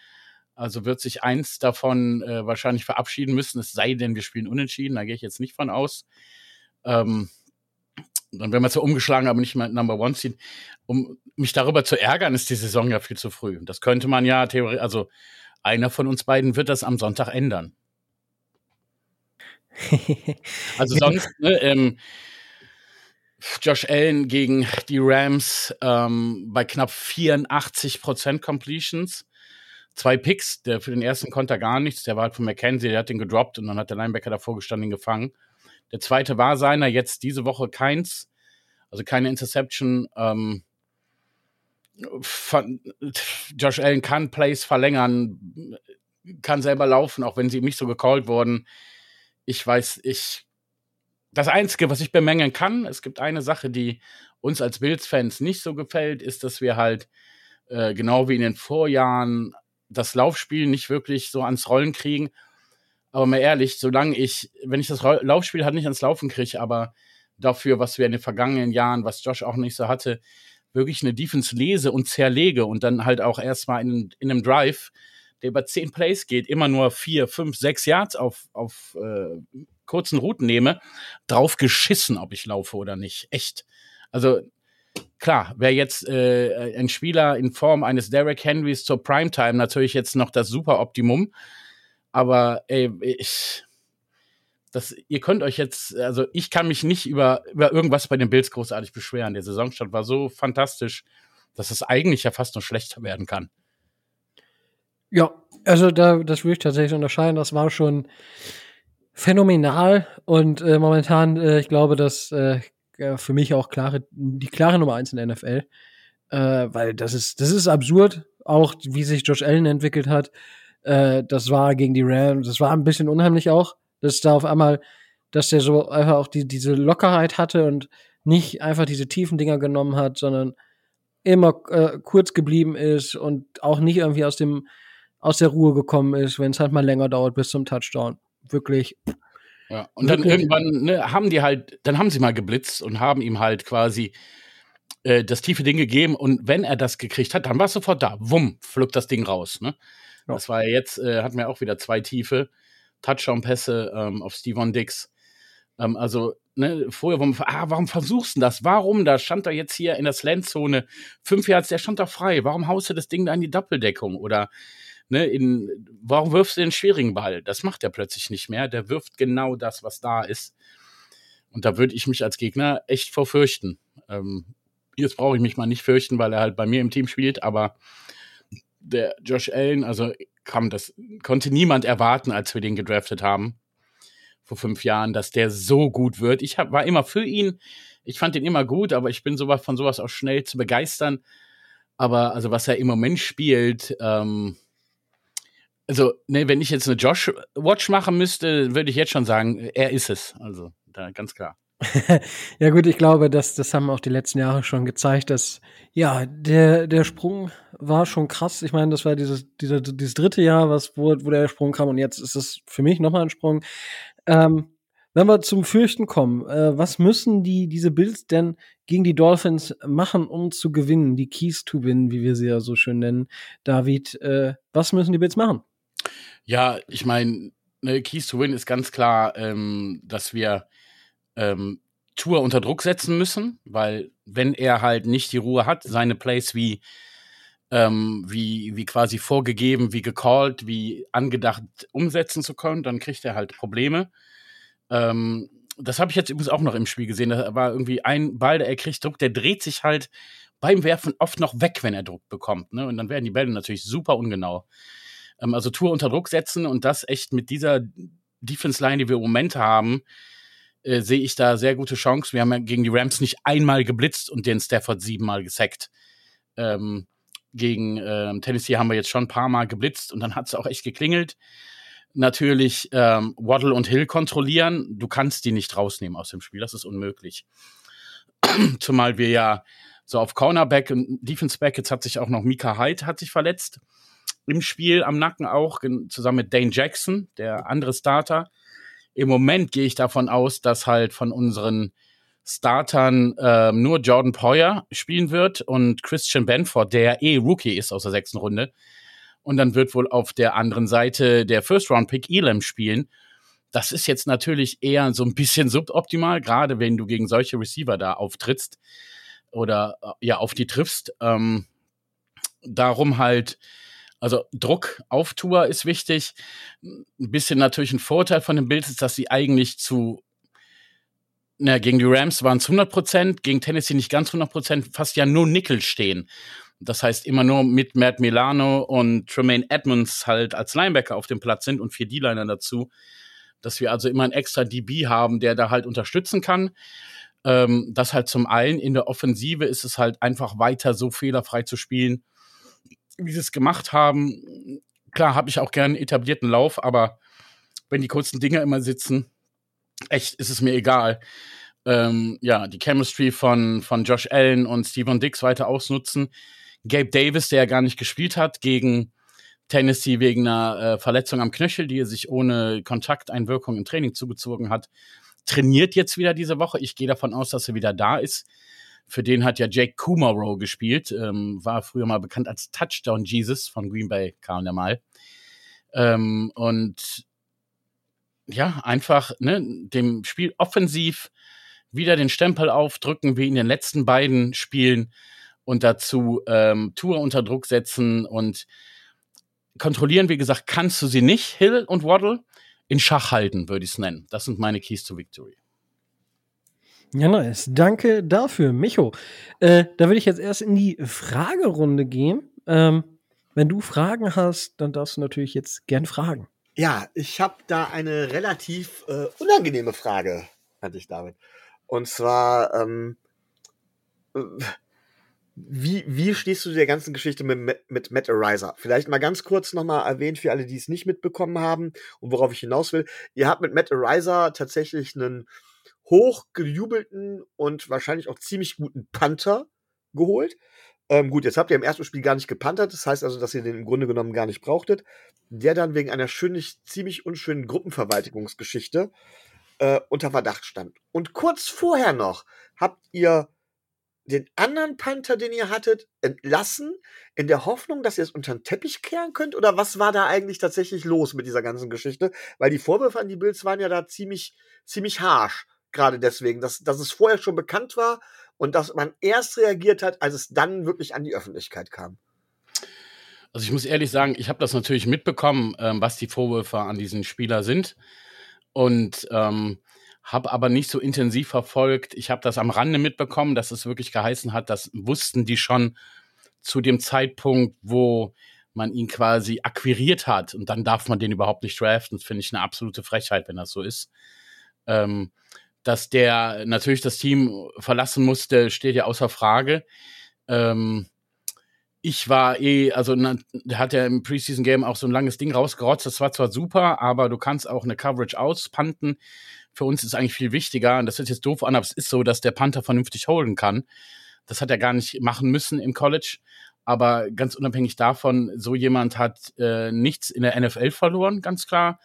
Also wird sich eins davon äh, wahrscheinlich verabschieden müssen, es sei denn, wir spielen unentschieden, da gehe ich jetzt nicht von aus. Ähm, dann werden wir zwar umgeschlagen, aber nicht mehr Number One ziehen. Um mich darüber zu ärgern, ist die Saison ja viel zu früh. Das könnte man ja theoretisch, also einer von uns beiden wird das am Sonntag ändern. also sonst, ne, ähm, Josh Allen gegen die Rams ähm, bei knapp 84% Completions. Zwei Picks, der für den ersten konnte gar nichts, der war halt von McKenzie, der hat den gedroppt und dann hat der Linebacker davor gestanden, ihn gefangen. Der zweite war seiner, jetzt diese Woche keins, also keine Interception. Ähm, Josh Allen kann Plays verlängern, kann selber laufen, auch wenn sie nicht so gecallt wurden. Ich weiß, ich das Einzige, was ich bemängeln kann, es gibt eine Sache, die uns als Bills-Fans nicht so gefällt, ist, dass wir halt äh, genau wie in den Vorjahren das Laufspiel nicht wirklich so ans Rollen kriegen. Aber mal ehrlich, solange ich, wenn ich das Laufspiel halt nicht ans Laufen kriege, aber dafür, was wir in den vergangenen Jahren, was Josh auch nicht so hatte, wirklich eine Defense lese und zerlege und dann halt auch erstmal in, in einem Drive, der über zehn Plays geht, immer nur vier, fünf, sechs Yards auf, auf äh, kurzen Routen nehme, drauf geschissen, ob ich laufe oder nicht. Echt. Also klar, wäre jetzt äh, ein Spieler in Form eines Derek Henrys zur Primetime natürlich jetzt noch das super Optimum. Aber ey, ich, das, ihr könnt euch jetzt, also ich kann mich nicht über, über irgendwas bei den Bills großartig beschweren. Der Saisonstart war so fantastisch, dass es eigentlich ja fast noch schlechter werden kann. Ja, also da, das würde ich tatsächlich unterscheiden. Das war schon phänomenal und äh, momentan, äh, ich glaube, dass äh, für mich auch klare, die klare Nummer eins in der NFL, äh, weil das ist, das ist absurd, auch wie sich Josh Allen entwickelt hat. Äh, das war gegen die Rams, das war ein bisschen unheimlich auch, dass da auf einmal, dass der so einfach auch die, diese Lockerheit hatte und nicht einfach diese tiefen Dinger genommen hat, sondern immer äh, kurz geblieben ist und auch nicht irgendwie aus dem aus der Ruhe gekommen ist, wenn es halt mal länger dauert bis zum Touchdown wirklich. Ja, und dann irgendwann ne, haben die halt, dann haben sie mal geblitzt und haben ihm halt quasi äh, das tiefe Ding gegeben und wenn er das gekriegt hat, dann war es sofort da. Wumm, flog das Ding raus. Ne? Ja. Das war ja jetzt, äh, hatten wir auch wieder zwei tiefe Touchdown-Pässe ähm, auf Steven Dix. Ähm, also, ne, vorher, warum, ah, warum versuchst du das? Warum? Da stand er jetzt hier in der Slant-Zone, fünf Yards, der stand da frei. Warum haust du das Ding da in die Doppeldeckung? Oder ne, in, warum wirfst du den schwierigen Ball? Das macht er plötzlich nicht mehr. Der wirft genau das, was da ist. Und da würde ich mich als Gegner echt vor fürchten. Ähm, jetzt brauche ich mich mal nicht fürchten, weil er halt bei mir im Team spielt, aber der Josh Allen, also kam das konnte niemand erwarten, als wir den gedraftet haben vor fünf Jahren, dass der so gut wird. Ich hab, war immer für ihn. Ich fand ihn immer gut, aber ich bin sowas von sowas auch schnell zu begeistern. Aber also was er im Moment spielt, ähm, also, ne, wenn ich jetzt eine Josh Watch machen müsste, würde ich jetzt schon sagen, er ist es. Also, da ganz klar. ja gut, ich glaube, dass das haben auch die letzten Jahre schon gezeigt, dass ja der der Sprung war schon krass. Ich meine, das war dieses dieser, dieses dritte Jahr, was wo, wo der Sprung kam und jetzt ist es für mich nochmal ein Sprung. Ähm, wenn wir zum Fürchten kommen, äh, was müssen die diese Bills denn gegen die Dolphins machen, um zu gewinnen? Die Keys to win, wie wir sie ja so schön nennen. David, äh, was müssen die Bills machen? Ja, ich meine, ne, Keys to Win ist ganz klar, ähm, dass wir ähm, Tour unter Druck setzen müssen, weil wenn er halt nicht die Ruhe hat, seine Plays wie ähm, wie, wie quasi vorgegeben, wie gecallt, wie angedacht umsetzen zu können, dann kriegt er halt Probleme. Ähm, das habe ich jetzt übrigens auch noch im Spiel gesehen. Da war irgendwie ein Ball, der er kriegt Druck, der dreht sich halt beim Werfen oft noch weg, wenn er Druck bekommt. Ne? Und dann werden die Bälle natürlich super ungenau. Ähm, also Tour unter Druck setzen und das echt mit dieser Defense-Line, die wir im Moment haben, äh, sehe ich da sehr gute Chancen. Wir haben ja gegen die Rams nicht einmal geblitzt und den Stafford siebenmal gesackt. Ähm, gegen äh, Tennessee haben wir jetzt schon ein paar Mal geblitzt und dann hat es auch echt geklingelt. Natürlich ähm, Waddle und Hill kontrollieren. Du kannst die nicht rausnehmen aus dem Spiel. Das ist unmöglich. Zumal wir ja so auf Cornerback und Defenseback, jetzt hat sich auch noch Mika Hyde hat sich verletzt im Spiel am Nacken auch, zusammen mit Dane Jackson, der andere Starter. Im Moment gehe ich davon aus, dass halt von unseren Startern äh, nur Jordan Poyer spielen wird und Christian Benford, der eh Rookie ist aus der sechsten Runde. Und dann wird wohl auf der anderen Seite der First-Round-Pick Elam spielen. Das ist jetzt natürlich eher so ein bisschen suboptimal, gerade wenn du gegen solche Receiver da auftrittst oder äh, ja auf die triffst. Ähm, darum halt, also Druck auf Tour ist wichtig. Ein bisschen natürlich ein Vorteil von den Bills ist, dass sie eigentlich zu na, gegen die Rams waren es 100 Prozent, gegen Tennessee nicht ganz 100 Prozent, fast ja nur Nickel stehen. Das heißt, immer nur mit Matt Milano und Tremaine Edmonds halt als Linebacker auf dem Platz sind und vier D-Liner dazu. Dass wir also immer ein extra DB haben, der da halt unterstützen kann. Ähm, das halt zum einen. In der Offensive ist es halt einfach weiter so fehlerfrei zu spielen, wie sie es gemacht haben. Klar, habe ich auch einen etablierten Lauf, aber wenn die kurzen Dinger immer sitzen, echt ist es mir egal. Ähm, ja, die Chemistry von, von Josh Allen und Steven Dix weiter ausnutzen. Gabe Davis, der ja gar nicht gespielt hat, gegen Tennessee wegen einer äh, Verletzung am Knöchel, die er sich ohne Kontakteinwirkung im Training zugezogen hat, trainiert jetzt wieder diese Woche. Ich gehe davon aus, dass er wieder da ist. Für den hat ja Jake Kumaro gespielt, ähm, war früher mal bekannt als Touchdown Jesus von Green Bay, kam der mal. Ähm, und ja, einfach ne, dem Spiel offensiv wieder den Stempel aufdrücken, wie in den letzten beiden Spielen und dazu ähm, Tour unter Druck setzen und kontrollieren, wie gesagt, kannst du sie nicht, Hill und Waddle, in Schach halten, würde ich es nennen. Das sind meine Keys to Victory. Ja, nice. Danke dafür, Micho. Äh, da würde ich jetzt erst in die Fragerunde gehen. Ähm, wenn du Fragen hast, dann darfst du natürlich jetzt gern fragen. Ja, ich habe da eine relativ äh, unangenehme Frage an dich, David. Und zwar, ähm, äh, wie, wie stehst du der ganzen Geschichte mit, mit Matt Ariser? Vielleicht mal ganz kurz nochmal erwähnt für alle, die es nicht mitbekommen haben und worauf ich hinaus will. Ihr habt mit Matt Ariser tatsächlich einen hochgejubelten und wahrscheinlich auch ziemlich guten Panther geholt. Ähm, gut, jetzt habt ihr im ersten Spiel gar nicht gepantert, das heißt also, dass ihr den im Grunde genommen gar nicht brauchtet. Der dann wegen einer schönen, ziemlich unschönen Gruppenverwaltigungsgeschichte äh, unter Verdacht stand. Und kurz vorher noch habt ihr den anderen Panther, den ihr hattet, entlassen, in der Hoffnung, dass ihr es unter den Teppich kehren könnt? Oder was war da eigentlich tatsächlich los mit dieser ganzen Geschichte? Weil die Vorwürfe an die Bills waren ja da ziemlich, ziemlich harsch. Gerade deswegen, dass, dass es vorher schon bekannt war und dass man erst reagiert hat, als es dann wirklich an die Öffentlichkeit kam. Also ich muss ehrlich sagen, ich habe das natürlich mitbekommen, ähm, was die Vorwürfe an diesen Spieler sind und ähm, habe aber nicht so intensiv verfolgt. Ich habe das am Rande mitbekommen, dass es wirklich geheißen hat, das wussten die schon zu dem Zeitpunkt, wo man ihn quasi akquiriert hat und dann darf man den überhaupt nicht draften. Das finde ich eine absolute Frechheit, wenn das so ist. Ähm, dass der natürlich das Team verlassen musste, steht ja außer Frage. Ähm, ich war eh, also na, hat ja im Preseason Game auch so ein langes Ding rausgerotzt. Das war zwar super, aber du kannst auch eine Coverage auspanten. Für uns ist eigentlich viel wichtiger, und das hört jetzt doof an, aber es ist so, dass der Panther vernünftig holen kann. Das hat er gar nicht machen müssen im College. Aber ganz unabhängig davon, so jemand hat äh, nichts in der NFL verloren, ganz klar.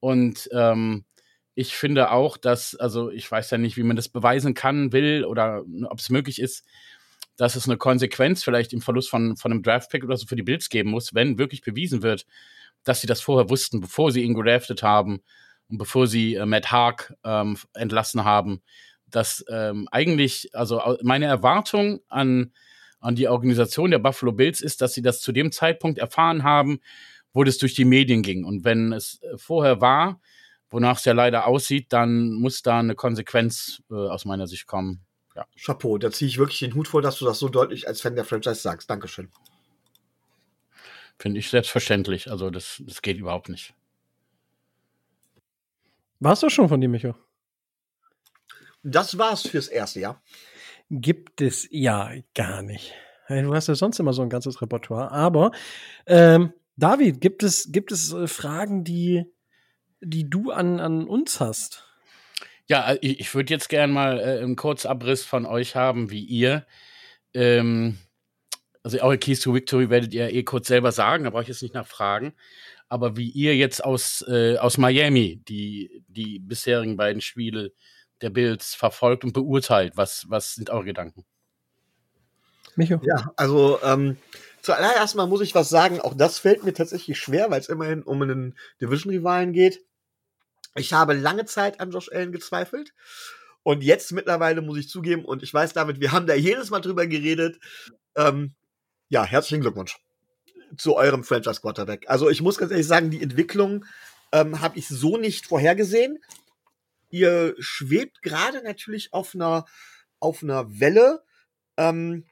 Und ähm, ich finde auch, dass, also ich weiß ja nicht, wie man das beweisen kann, will oder ob es möglich ist, dass es eine Konsequenz vielleicht im Verlust von, von einem Draftpick oder so für die Bills geben muss, wenn wirklich bewiesen wird, dass sie das vorher wussten, bevor sie ihn gedraftet haben und bevor sie äh, Matt Haag ähm, entlassen haben, dass ähm, eigentlich, also meine Erwartung an, an die Organisation der Buffalo Bills ist, dass sie das zu dem Zeitpunkt erfahren haben, wo das durch die Medien ging. Und wenn es äh, vorher war, wonach es ja leider aussieht, dann muss da eine Konsequenz äh, aus meiner Sicht kommen. Ja. Chapeau, da ziehe ich wirklich den Hut vor, dass du das so deutlich als Fan der Franchise sagst. Dankeschön. Finde ich selbstverständlich. Also das, das geht überhaupt nicht. Warst du schon von dir, Micho? Das war's fürs erste Jahr. Gibt es ja gar nicht. Du hast ja sonst immer so ein ganzes Repertoire. Aber ähm, David, gibt es, gibt es äh, Fragen, die, die du an, an uns hast? Ja, äh, ich, ich würde jetzt gern mal äh, einen Kurzabriss von euch haben, wie ihr. Ähm, also eure Keys to Victory werdet ihr eh kurz selber sagen, da brauche ich jetzt nicht nachfragen. Aber wie ihr jetzt aus, äh, aus Miami die, die bisherigen beiden Spiele der Bills verfolgt und beurteilt, was, was sind eure Gedanken? Micho? Ja, also ähm, zuallererst mal muss ich was sagen, auch das fällt mir tatsächlich schwer, weil es immerhin um einen Division-Rivalen geht. Ich habe lange Zeit an Josh Allen gezweifelt. Und jetzt mittlerweile muss ich zugeben, und ich weiß, David, wir haben da jedes Mal drüber geredet. Ähm, ja, herzlichen Glückwunsch zu eurem Franchise Quarterback. Also ich muss ganz ehrlich sagen, die Entwicklung ähm, habe ich so nicht vorhergesehen. Ihr schwebt gerade natürlich auf einer auf einer Welle, ähm,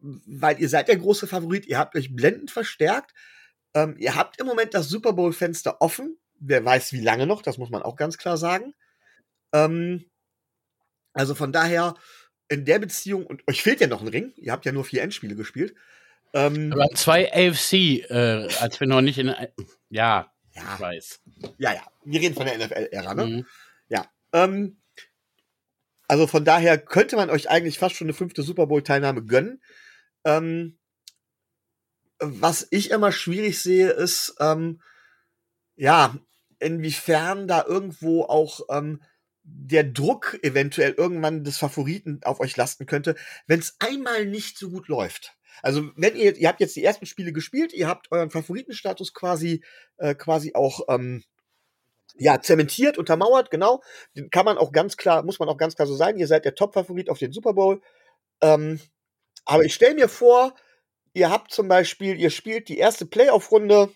weil ihr seid der große Favorit. Ihr habt euch blendend verstärkt. Ähm, ihr habt im Moment das Super Bowl Fenster offen. Wer weiß, wie lange noch? Das muss man auch ganz klar sagen. Ähm, also von daher in der Beziehung und euch fehlt ja noch ein Ring. Ihr habt ja nur vier Endspiele gespielt. Ähm, Aber zwei AFC, äh, als wir noch nicht in. Ja, Ja. ich weiß. Ja, ja. Wir reden von der NFL-Ära, ne? Mhm. Ja. Ähm, also von daher könnte man euch eigentlich fast schon eine fünfte Super Bowl-Teilnahme gönnen. Ähm, was ich immer schwierig sehe, ist, ähm, ja, inwiefern da irgendwo auch ähm, der Druck eventuell irgendwann des Favoriten auf euch lasten könnte, wenn es einmal nicht so gut läuft. Also wenn ihr, ihr habt jetzt die ersten Spiele gespielt, ihr habt euren Favoritenstatus quasi, äh, quasi auch ähm, ja, zementiert, untermauert, genau. Den kann man auch ganz klar, muss man auch ganz klar so sein. Ihr seid der Top-Favorit auf den Super Bowl. Ähm, aber ich stelle mir vor, ihr habt zum Beispiel, ihr spielt die erste Playoff-Runde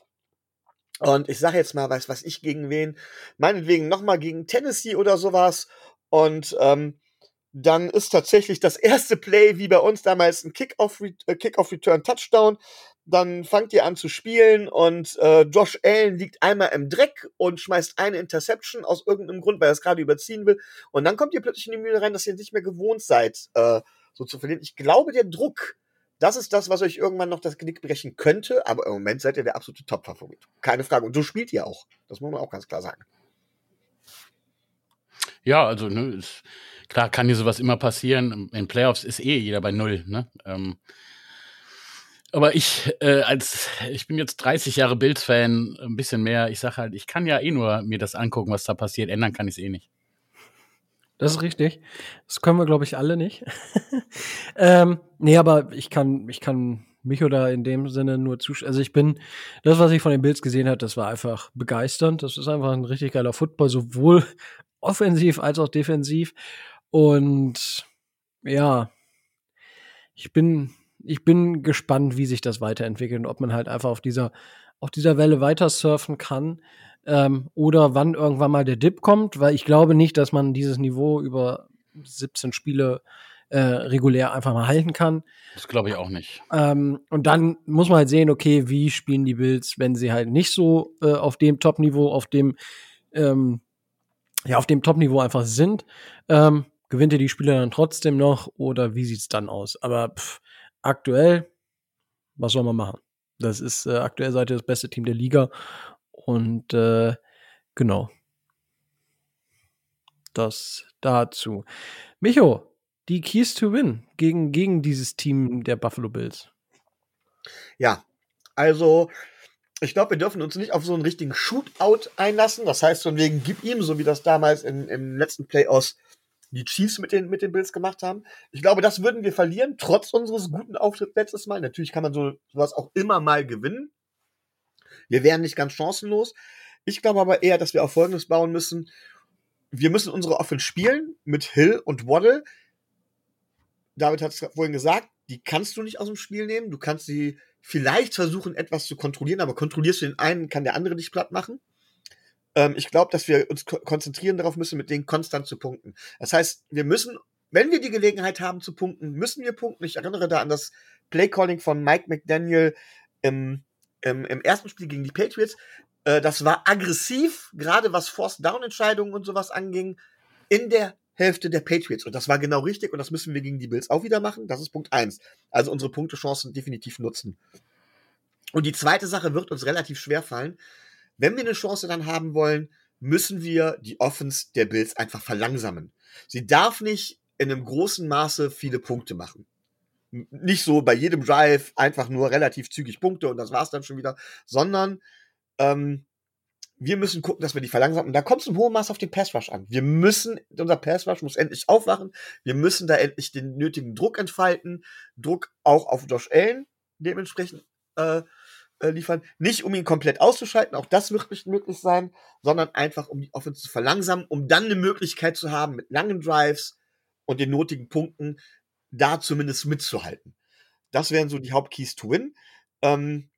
und ich sage jetzt mal, weiß was ich gegen wen, meinetwegen nochmal gegen Tennessee oder sowas und ähm, dann ist tatsächlich das erste Play, wie bei uns damals, ein Kick-Off-Return Kick Touchdown. Dann fangt ihr an zu spielen und äh, Josh Allen liegt einmal im Dreck und schmeißt eine Interception aus irgendeinem Grund, weil er es gerade überziehen will. Und dann kommt ihr plötzlich in die Mühle rein, dass ihr nicht mehr gewohnt seid, äh, so zu verlieren. Ich glaube, der Druck, das ist das, was euch irgendwann noch das Genick brechen könnte, aber im Moment seid ihr der absolute Top-Favorit. Keine Frage. Und so spielt ihr auch. Das muss man auch ganz klar sagen. Ja, also, ne, ist, klar kann dir sowas immer passieren. In Playoffs ist eh jeder bei Null, ne? Ähm, aber ich, äh, als ich bin jetzt 30 Jahre Bills-Fan, ein bisschen mehr. Ich sage halt, ich kann ja eh nur mir das angucken, was da passiert. Ändern kann ich es eh nicht. Das ist richtig. Das können wir, glaube ich, alle nicht. ähm, nee, aber ich kann, ich kann mich oder in dem Sinne nur zustimmen. Also ich bin, das, was ich von den Bills gesehen habe, das war einfach begeisternd. Das ist einfach ein richtig geiler Football, sowohl offensiv als auch defensiv. Und ja, ich bin, ich bin gespannt, wie sich das weiterentwickelt und ob man halt einfach auf dieser, auf dieser Welle weiter surfen kann. Ähm, oder wann irgendwann mal der Dip kommt, weil ich glaube nicht, dass man dieses Niveau über 17 Spiele äh, regulär einfach mal halten kann. Das glaube ich auch nicht. Ähm, und dann muss man halt sehen, okay, wie spielen die Bills, wenn sie halt nicht so äh, auf dem Top-Niveau, auf dem ähm, ja, auf dem Top-Niveau einfach sind. Ähm, gewinnt ihr die Spieler dann trotzdem noch oder wie sieht's dann aus? Aber pff, aktuell, was soll man machen? Das ist äh, aktuell seid ihr das beste Team der Liga und äh, genau. Das dazu. Micho, die Keys to Win gegen, gegen dieses Team der Buffalo Bills. Ja, also ich glaube, wir dürfen uns nicht auf so einen richtigen Shootout einlassen. Das heißt, von wegen, gib ihm, so wie das damals in, im letzten Play aus die Chiefs mit den, mit den Bills gemacht haben. Ich glaube, das würden wir verlieren, trotz unseres guten Auftritts letztes Mal. Natürlich kann man so, sowas auch immer mal gewinnen. Wir wären nicht ganz chancenlos. Ich glaube aber eher, dass wir auf Folgendes bauen müssen. Wir müssen unsere Offense spielen mit Hill und Waddle. David hat es vorhin gesagt, die kannst du nicht aus dem Spiel nehmen. Du kannst sie vielleicht versuchen, etwas zu kontrollieren, aber kontrollierst du den einen, kann der andere dich platt machen. Ähm, ich glaube, dass wir uns ko konzentrieren darauf müssen, mit denen konstant zu punkten. Das heißt, wir müssen, wenn wir die Gelegenheit haben zu punkten, müssen wir punkten. Ich erinnere da an das Playcalling von Mike McDaniel im, im, im ersten Spiel gegen die Patriots. Äh, das war aggressiv, gerade was Forced-Down-Entscheidungen und sowas anging. In der Hälfte der Patriots. Und das war genau richtig und das müssen wir gegen die Bills auch wieder machen. Das ist Punkt eins. Also unsere Punktechancen definitiv nutzen. Und die zweite Sache wird uns relativ schwer fallen. Wenn wir eine Chance dann haben wollen, müssen wir die Offense der Bills einfach verlangsamen. Sie darf nicht in einem großen Maße viele Punkte machen. Nicht so bei jedem Drive einfach nur relativ zügig Punkte und das war's dann schon wieder, sondern ähm, wir müssen gucken, dass wir die verlangsamen. Und da kommt es im hohen Maß auf den Pass Rush an. Wir müssen, unser Pass Rush muss endlich aufwachen. Wir müssen da endlich den nötigen Druck entfalten. Druck auch auf Josh Allen dementsprechend äh, äh, liefern. Nicht um ihn komplett auszuschalten, auch das wird nicht möglich sein, sondern einfach um die Offense zu verlangsamen, um dann eine Möglichkeit zu haben, mit langen Drives und den nötigen Punkten da zumindest mitzuhalten. Das wären so die Hauptkeys to win. Ähm,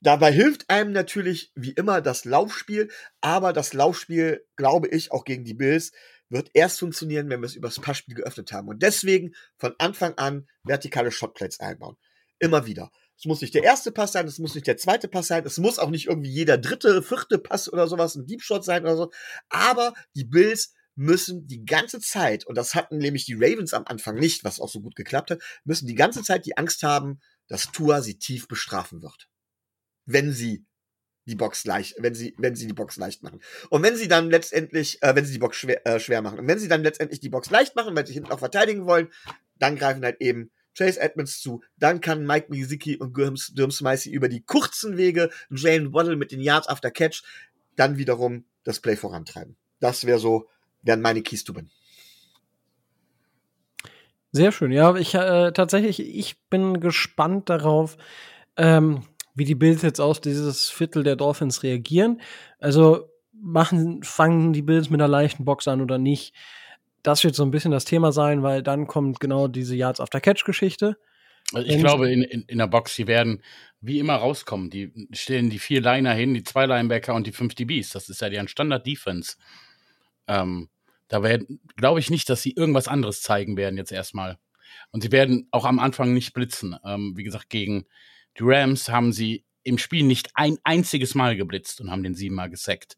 Dabei hilft einem natürlich wie immer das Laufspiel, aber das Laufspiel, glaube ich, auch gegen die Bills, wird erst funktionieren, wenn wir es übers Passspiel geöffnet haben. Und deswegen von Anfang an vertikale Shotplates einbauen. Immer wieder. Es muss nicht der erste Pass sein, es muss nicht der zweite Pass sein, es muss auch nicht irgendwie jeder dritte, vierte Pass oder sowas ein Deep Shot sein oder so. Aber die Bills müssen die ganze Zeit, und das hatten nämlich die Ravens am Anfang nicht, was auch so gut geklappt hat, müssen die ganze Zeit die Angst haben, dass Tua sie tief bestrafen wird wenn sie die Box leicht, wenn sie, wenn sie die Box leicht machen. Und wenn sie dann letztendlich, äh, wenn sie die Box schwer, äh, schwer machen. Und wenn sie dann letztendlich die Box leicht machen, weil sie hinten auch verteidigen wollen, dann greifen halt eben Chase Edmonds zu. Dann kann Mike Miziki und Durham Smicey über die kurzen Wege Jane Waddle mit den Yards after Catch dann wiederum das Play vorantreiben. Das wäre so, wären meine Keys to win. Sehr schön. Ja, ich äh, tatsächlich, ich bin gespannt darauf, ähm, wie die Bills jetzt aus dieses Viertel der Dolphins reagieren. Also machen, fangen die Bills mit einer leichten Box an oder nicht. Das wird so ein bisschen das Thema sein, weil dann kommt genau diese Yards after Catch Geschichte. Also ich glaube, in, in, in der Box, die werden wie immer rauskommen. Die stellen die vier Liner hin, die zwei Linebacker und die fünf DBs. Das ist ja deren Standard-Defense. Ähm, da werden, glaube ich nicht, dass sie irgendwas anderes zeigen werden jetzt erstmal. Und sie werden auch am Anfang nicht blitzen. Ähm, wie gesagt, gegen, die Rams haben sie im Spiel nicht ein einziges Mal geblitzt und haben den siebenmal gesackt.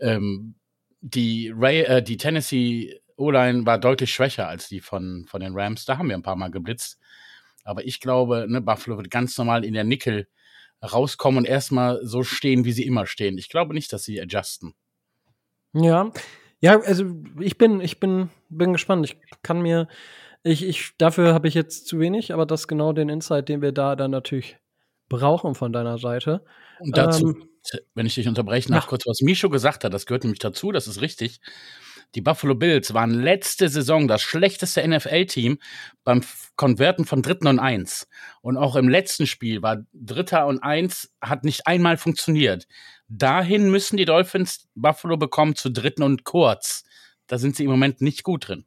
Ähm, die, Ray, äh, die Tennessee O-Line war deutlich schwächer als die von, von den Rams. Da haben wir ein paar Mal geblitzt. Aber ich glaube, ne, Buffalo wird ganz normal in der Nickel rauskommen und erstmal so stehen, wie sie immer stehen. Ich glaube nicht, dass sie adjusten. Ja, ja, also ich bin, ich bin, bin gespannt. Ich kann mir ich, ich, dafür habe ich jetzt zu wenig, aber das ist genau den Insight, den wir da dann natürlich brauchen von deiner Seite. Und dazu, ähm, wenn ich dich unterbrechen darf, kurz, was Micho gesagt hat, das gehört nämlich dazu, das ist richtig. Die Buffalo Bills waren letzte Saison das schlechteste NFL-Team beim Konverten von Dritten und Eins. Und auch im letzten Spiel war Dritter und Eins, hat nicht einmal funktioniert. Dahin müssen die Dolphins Buffalo bekommen zu Dritten und Kurz. Da sind sie im Moment nicht gut drin.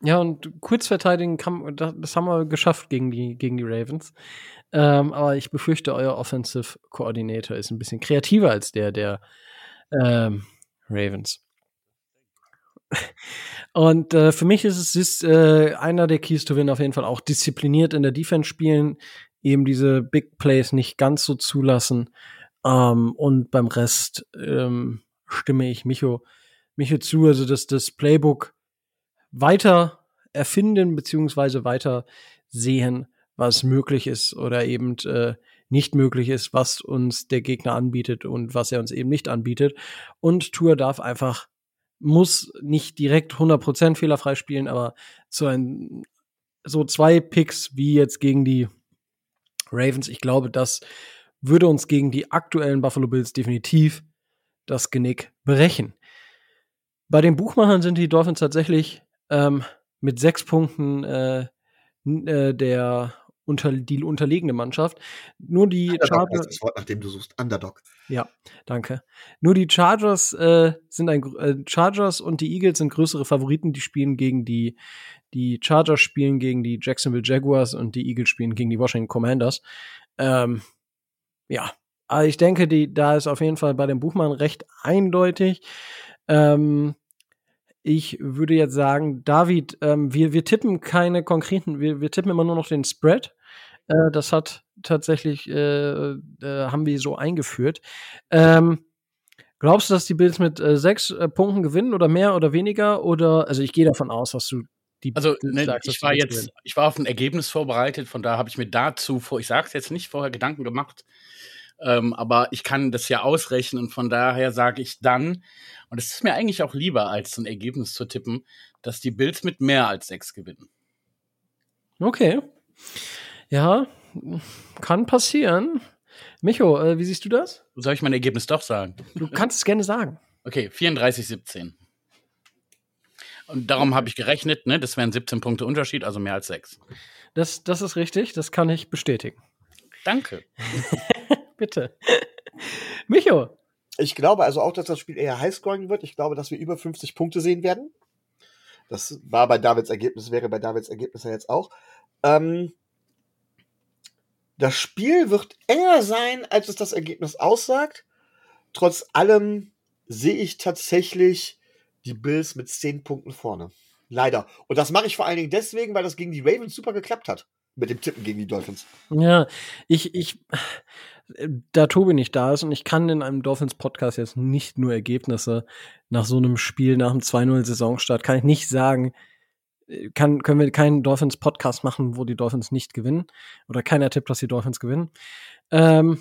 Ja, und kurz verteidigen kann, das haben wir geschafft gegen die, gegen die Ravens. Ähm, aber ich befürchte, euer Offensive Coordinator ist ein bisschen kreativer als der der ähm, Ravens. Und äh, für mich ist es ist, äh, einer der Keys to Win auf jeden Fall auch diszipliniert in der Defense spielen, eben diese Big Plays nicht ganz so zulassen. Ähm, und beim Rest ähm, stimme ich Micho, Micho zu. Also das, das Playbook weiter erfinden beziehungsweise weiter sehen, was möglich ist oder eben äh, nicht möglich ist, was uns der Gegner anbietet und was er uns eben nicht anbietet. Und Tour darf einfach, muss nicht direkt 100% fehlerfrei spielen, aber so ein, so zwei Picks wie jetzt gegen die Ravens, ich glaube, das würde uns gegen die aktuellen Buffalo Bills definitiv das Genick brechen. Bei den Buchmachern sind die Dolphins tatsächlich ähm, mit sechs Punkten äh, äh, der unter, die unterlegene Mannschaft. Nur die Underdog Chargers. Das Wort, nachdem du suchst. Underdog. Ja, danke. Nur die Chargers äh, sind ein äh, Chargers und die Eagles sind größere Favoriten. Die spielen gegen die die Chargers spielen gegen die Jacksonville Jaguars und die Eagles spielen gegen die Washington Commanders. Ähm, ja, aber ich denke, die da ist auf jeden Fall bei dem Buchmann recht eindeutig. Ähm, ich würde jetzt sagen, David, ähm, wir, wir tippen keine konkreten, wir, wir tippen immer nur noch den Spread. Äh, das hat tatsächlich, äh, äh, haben wir so eingeführt. Ähm, Glaubst du, dass die Bills mit äh, sechs äh, Punkten gewinnen oder mehr oder weniger? Oder, also ich gehe davon aus, dass du die Also, Bills ne, sagst, ich war jetzt, gewinnen. ich war auf ein Ergebnis vorbereitet, von daher habe ich mir dazu vor, ich sage es jetzt nicht vorher Gedanken gemacht, ähm, aber ich kann das ja ausrechnen und von daher sage ich dann, und es ist mir eigentlich auch lieber, als so ein Ergebnis zu tippen, dass die Bills mit mehr als sechs gewinnen. Okay. Ja, kann passieren. Micho, äh, wie siehst du das? Soll ich mein Ergebnis doch sagen? Du kannst es gerne sagen. Okay, 34-17. Und darum habe ich gerechnet, ne, das wären 17 Punkte Unterschied, also mehr als sechs. Das, das ist richtig, das kann ich bestätigen. Danke. Bitte. Micho, Ich glaube also auch, dass das Spiel eher highscoring wird. Ich glaube, dass wir über 50 Punkte sehen werden. Das war bei Davids Ergebnis, wäre bei Davids Ergebnis ja jetzt auch. Ähm, das Spiel wird enger sein, als es das Ergebnis aussagt. Trotz allem sehe ich tatsächlich die Bills mit 10 Punkten vorne. Leider. Und das mache ich vor allen Dingen deswegen, weil das gegen die Ravens super geklappt hat. Mit dem Tippen gegen die Dolphins. Ja, ich, ich, da Tobi nicht da ist und ich kann in einem Dolphins-Podcast jetzt nicht nur Ergebnisse nach so einem Spiel, nach einem 2-0-Saisonstart, kann ich nicht sagen, äh, kann, können wir keinen Dolphins-Podcast machen, wo die Dolphins nicht gewinnen. Oder keiner tippt, dass die Dolphins gewinnen. Ähm,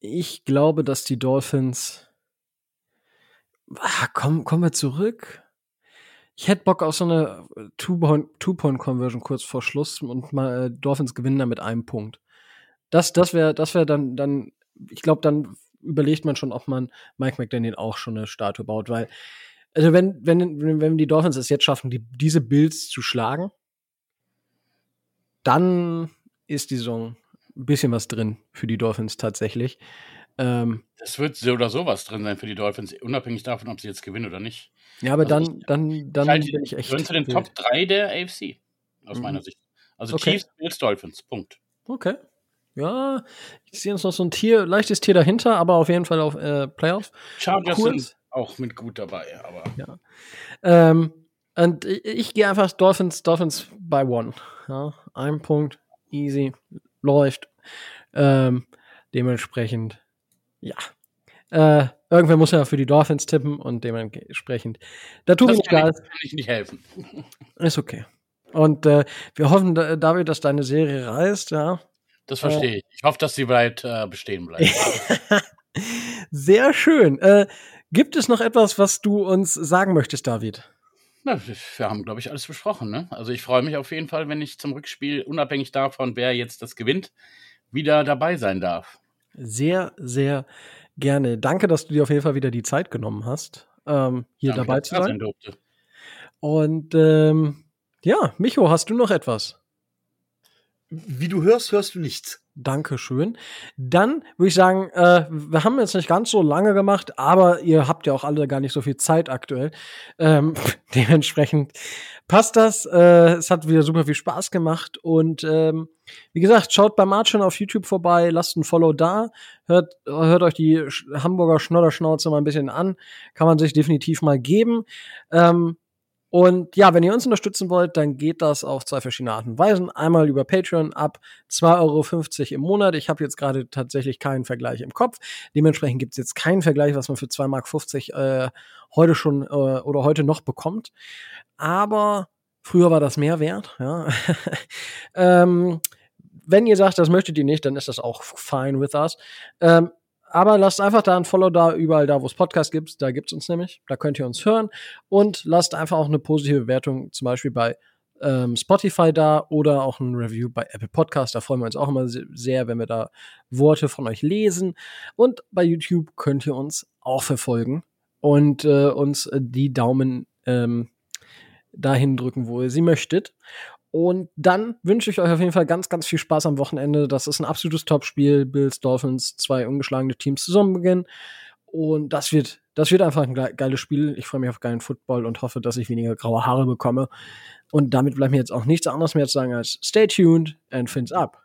ich glaube, dass die Dolphins. Ah, komm, kommen wir zurück. Ich hätte Bock auf so eine äh, Two-Point- Two-Point-Conversion kurz vor Schluss und mal äh, Dolphins gewinnen da mit einem Punkt. Das, das wäre, das wäre dann, dann, ich glaube, dann überlegt man schon, ob man Mike McDaniel auch schon eine Statue baut, weil, also wenn, wenn, wenn die Dolphins es jetzt schaffen, die, diese Bills zu schlagen, dann ist die Saison ein bisschen was drin für die Dolphins tatsächlich. Ähm, Das wird so oder sowas drin sein für die Dolphins, unabhängig davon, ob sie jetzt gewinnen oder nicht. ja, aber Also dann, dann, dann Halt, bin ich echt. gehören zu den. Top 3 der AFC, aus Mhm. meiner Sicht. Also Okay. Chiefs, Bills, Dolphins, Punkt. Okay. Ja, ich sehe uns noch so ein Tier, leichtes Tier dahinter, aber auf jeden Fall auf äh, Playoffs. Chargers Kurz. sind auch mit gut dabei, aber Ähm, und ich, ich gehe einfach Dolphins, Dolphins by one. Ja, ein Punkt, easy, läuft. Ähm, dementsprechend, ja. Äh, irgendwer muss ja für die Dolphins tippen und dementsprechend, da tut mir das nicht ich, kann ich nicht helfen. ist okay. Und äh, wir hoffen, da- David, dass deine Serie reißt, ja. Das verstehe ich. Ich hoffe, dass sie bald äh, bestehen bleibt. Sehr schön. Äh, gibt es noch etwas, was du uns sagen möchtest, David? Na, wir haben, glaube ich, alles besprochen. Ne? Also ich freue mich auf jeden Fall, wenn ich zum Rückspiel, unabhängig davon, wer jetzt das gewinnt, wieder dabei sein darf. Sehr, sehr gerne. Danke, dass du dir auf jeden Fall wieder die Zeit genommen hast, ähm, hier Danke, dabei zu sein. durfte. Und ähm, ja, Micho, hast du noch etwas? Wie du hörst, hörst du nichts. Dankeschön. Dann würde ich sagen, äh, wir haben jetzt nicht ganz so lange gemacht, aber ihr habt ja auch alle gar nicht so viel Zeit aktuell. Ähm, dementsprechend passt das. Äh, es hat wieder super viel Spaß gemacht. Und ähm, wie gesagt, schaut bei Marcin auf YouTube vorbei, lasst ein Follow da, hört, hört euch die Hamburger Schnodderschnauze mal ein bisschen an. Kann man sich definitiv mal geben. Ähm, und ja, wenn ihr uns unterstützen wollt, dann geht das auf zwei verschiedene Arten und Weisen. Einmal über Patreon ab 2,50 Euro im Monat. Ich habe jetzt gerade tatsächlich keinen Vergleich im Kopf. Dementsprechend gibt es jetzt keinen Vergleich, was man für 2,50 Mark äh, heute schon äh, oder heute noch bekommt. Aber früher war das mehr wert. Ja. ähm, wenn ihr sagt, das möchtet ihr nicht, dann ist das auch fine with us. Ähm, aber lasst einfach da ein Follow da, überall da, wo es Podcasts gibt. Da gibt's uns nämlich. Da könnt ihr uns hören. Und lasst einfach auch eine positive Bewertung, zum Beispiel bei ähm, Spotify da oder auch ein Review bei Apple Podcast. Da freuen wir uns auch immer se- sehr, wenn wir da Worte von euch lesen. Und bei YouTube könnt ihr uns auch verfolgen und äh, uns die Daumen ähm, dahin drücken, wo ihr sie möchtet. Und dann wünsche ich euch auf jeden Fall ganz, ganz viel Spaß am Wochenende. Das ist ein absolutes Topspiel. Bills, Dolphins, zwei ungeschlagene Teams zusammen beginnen. Und das wird, das wird einfach ein ge- geiles Spiel. Ich freue mich auf geilen Football und hoffe, dass ich weniger graue Haare bekomme. Und damit bleibt mir jetzt auch nichts anderes mehr zu sagen als stay tuned and fins up.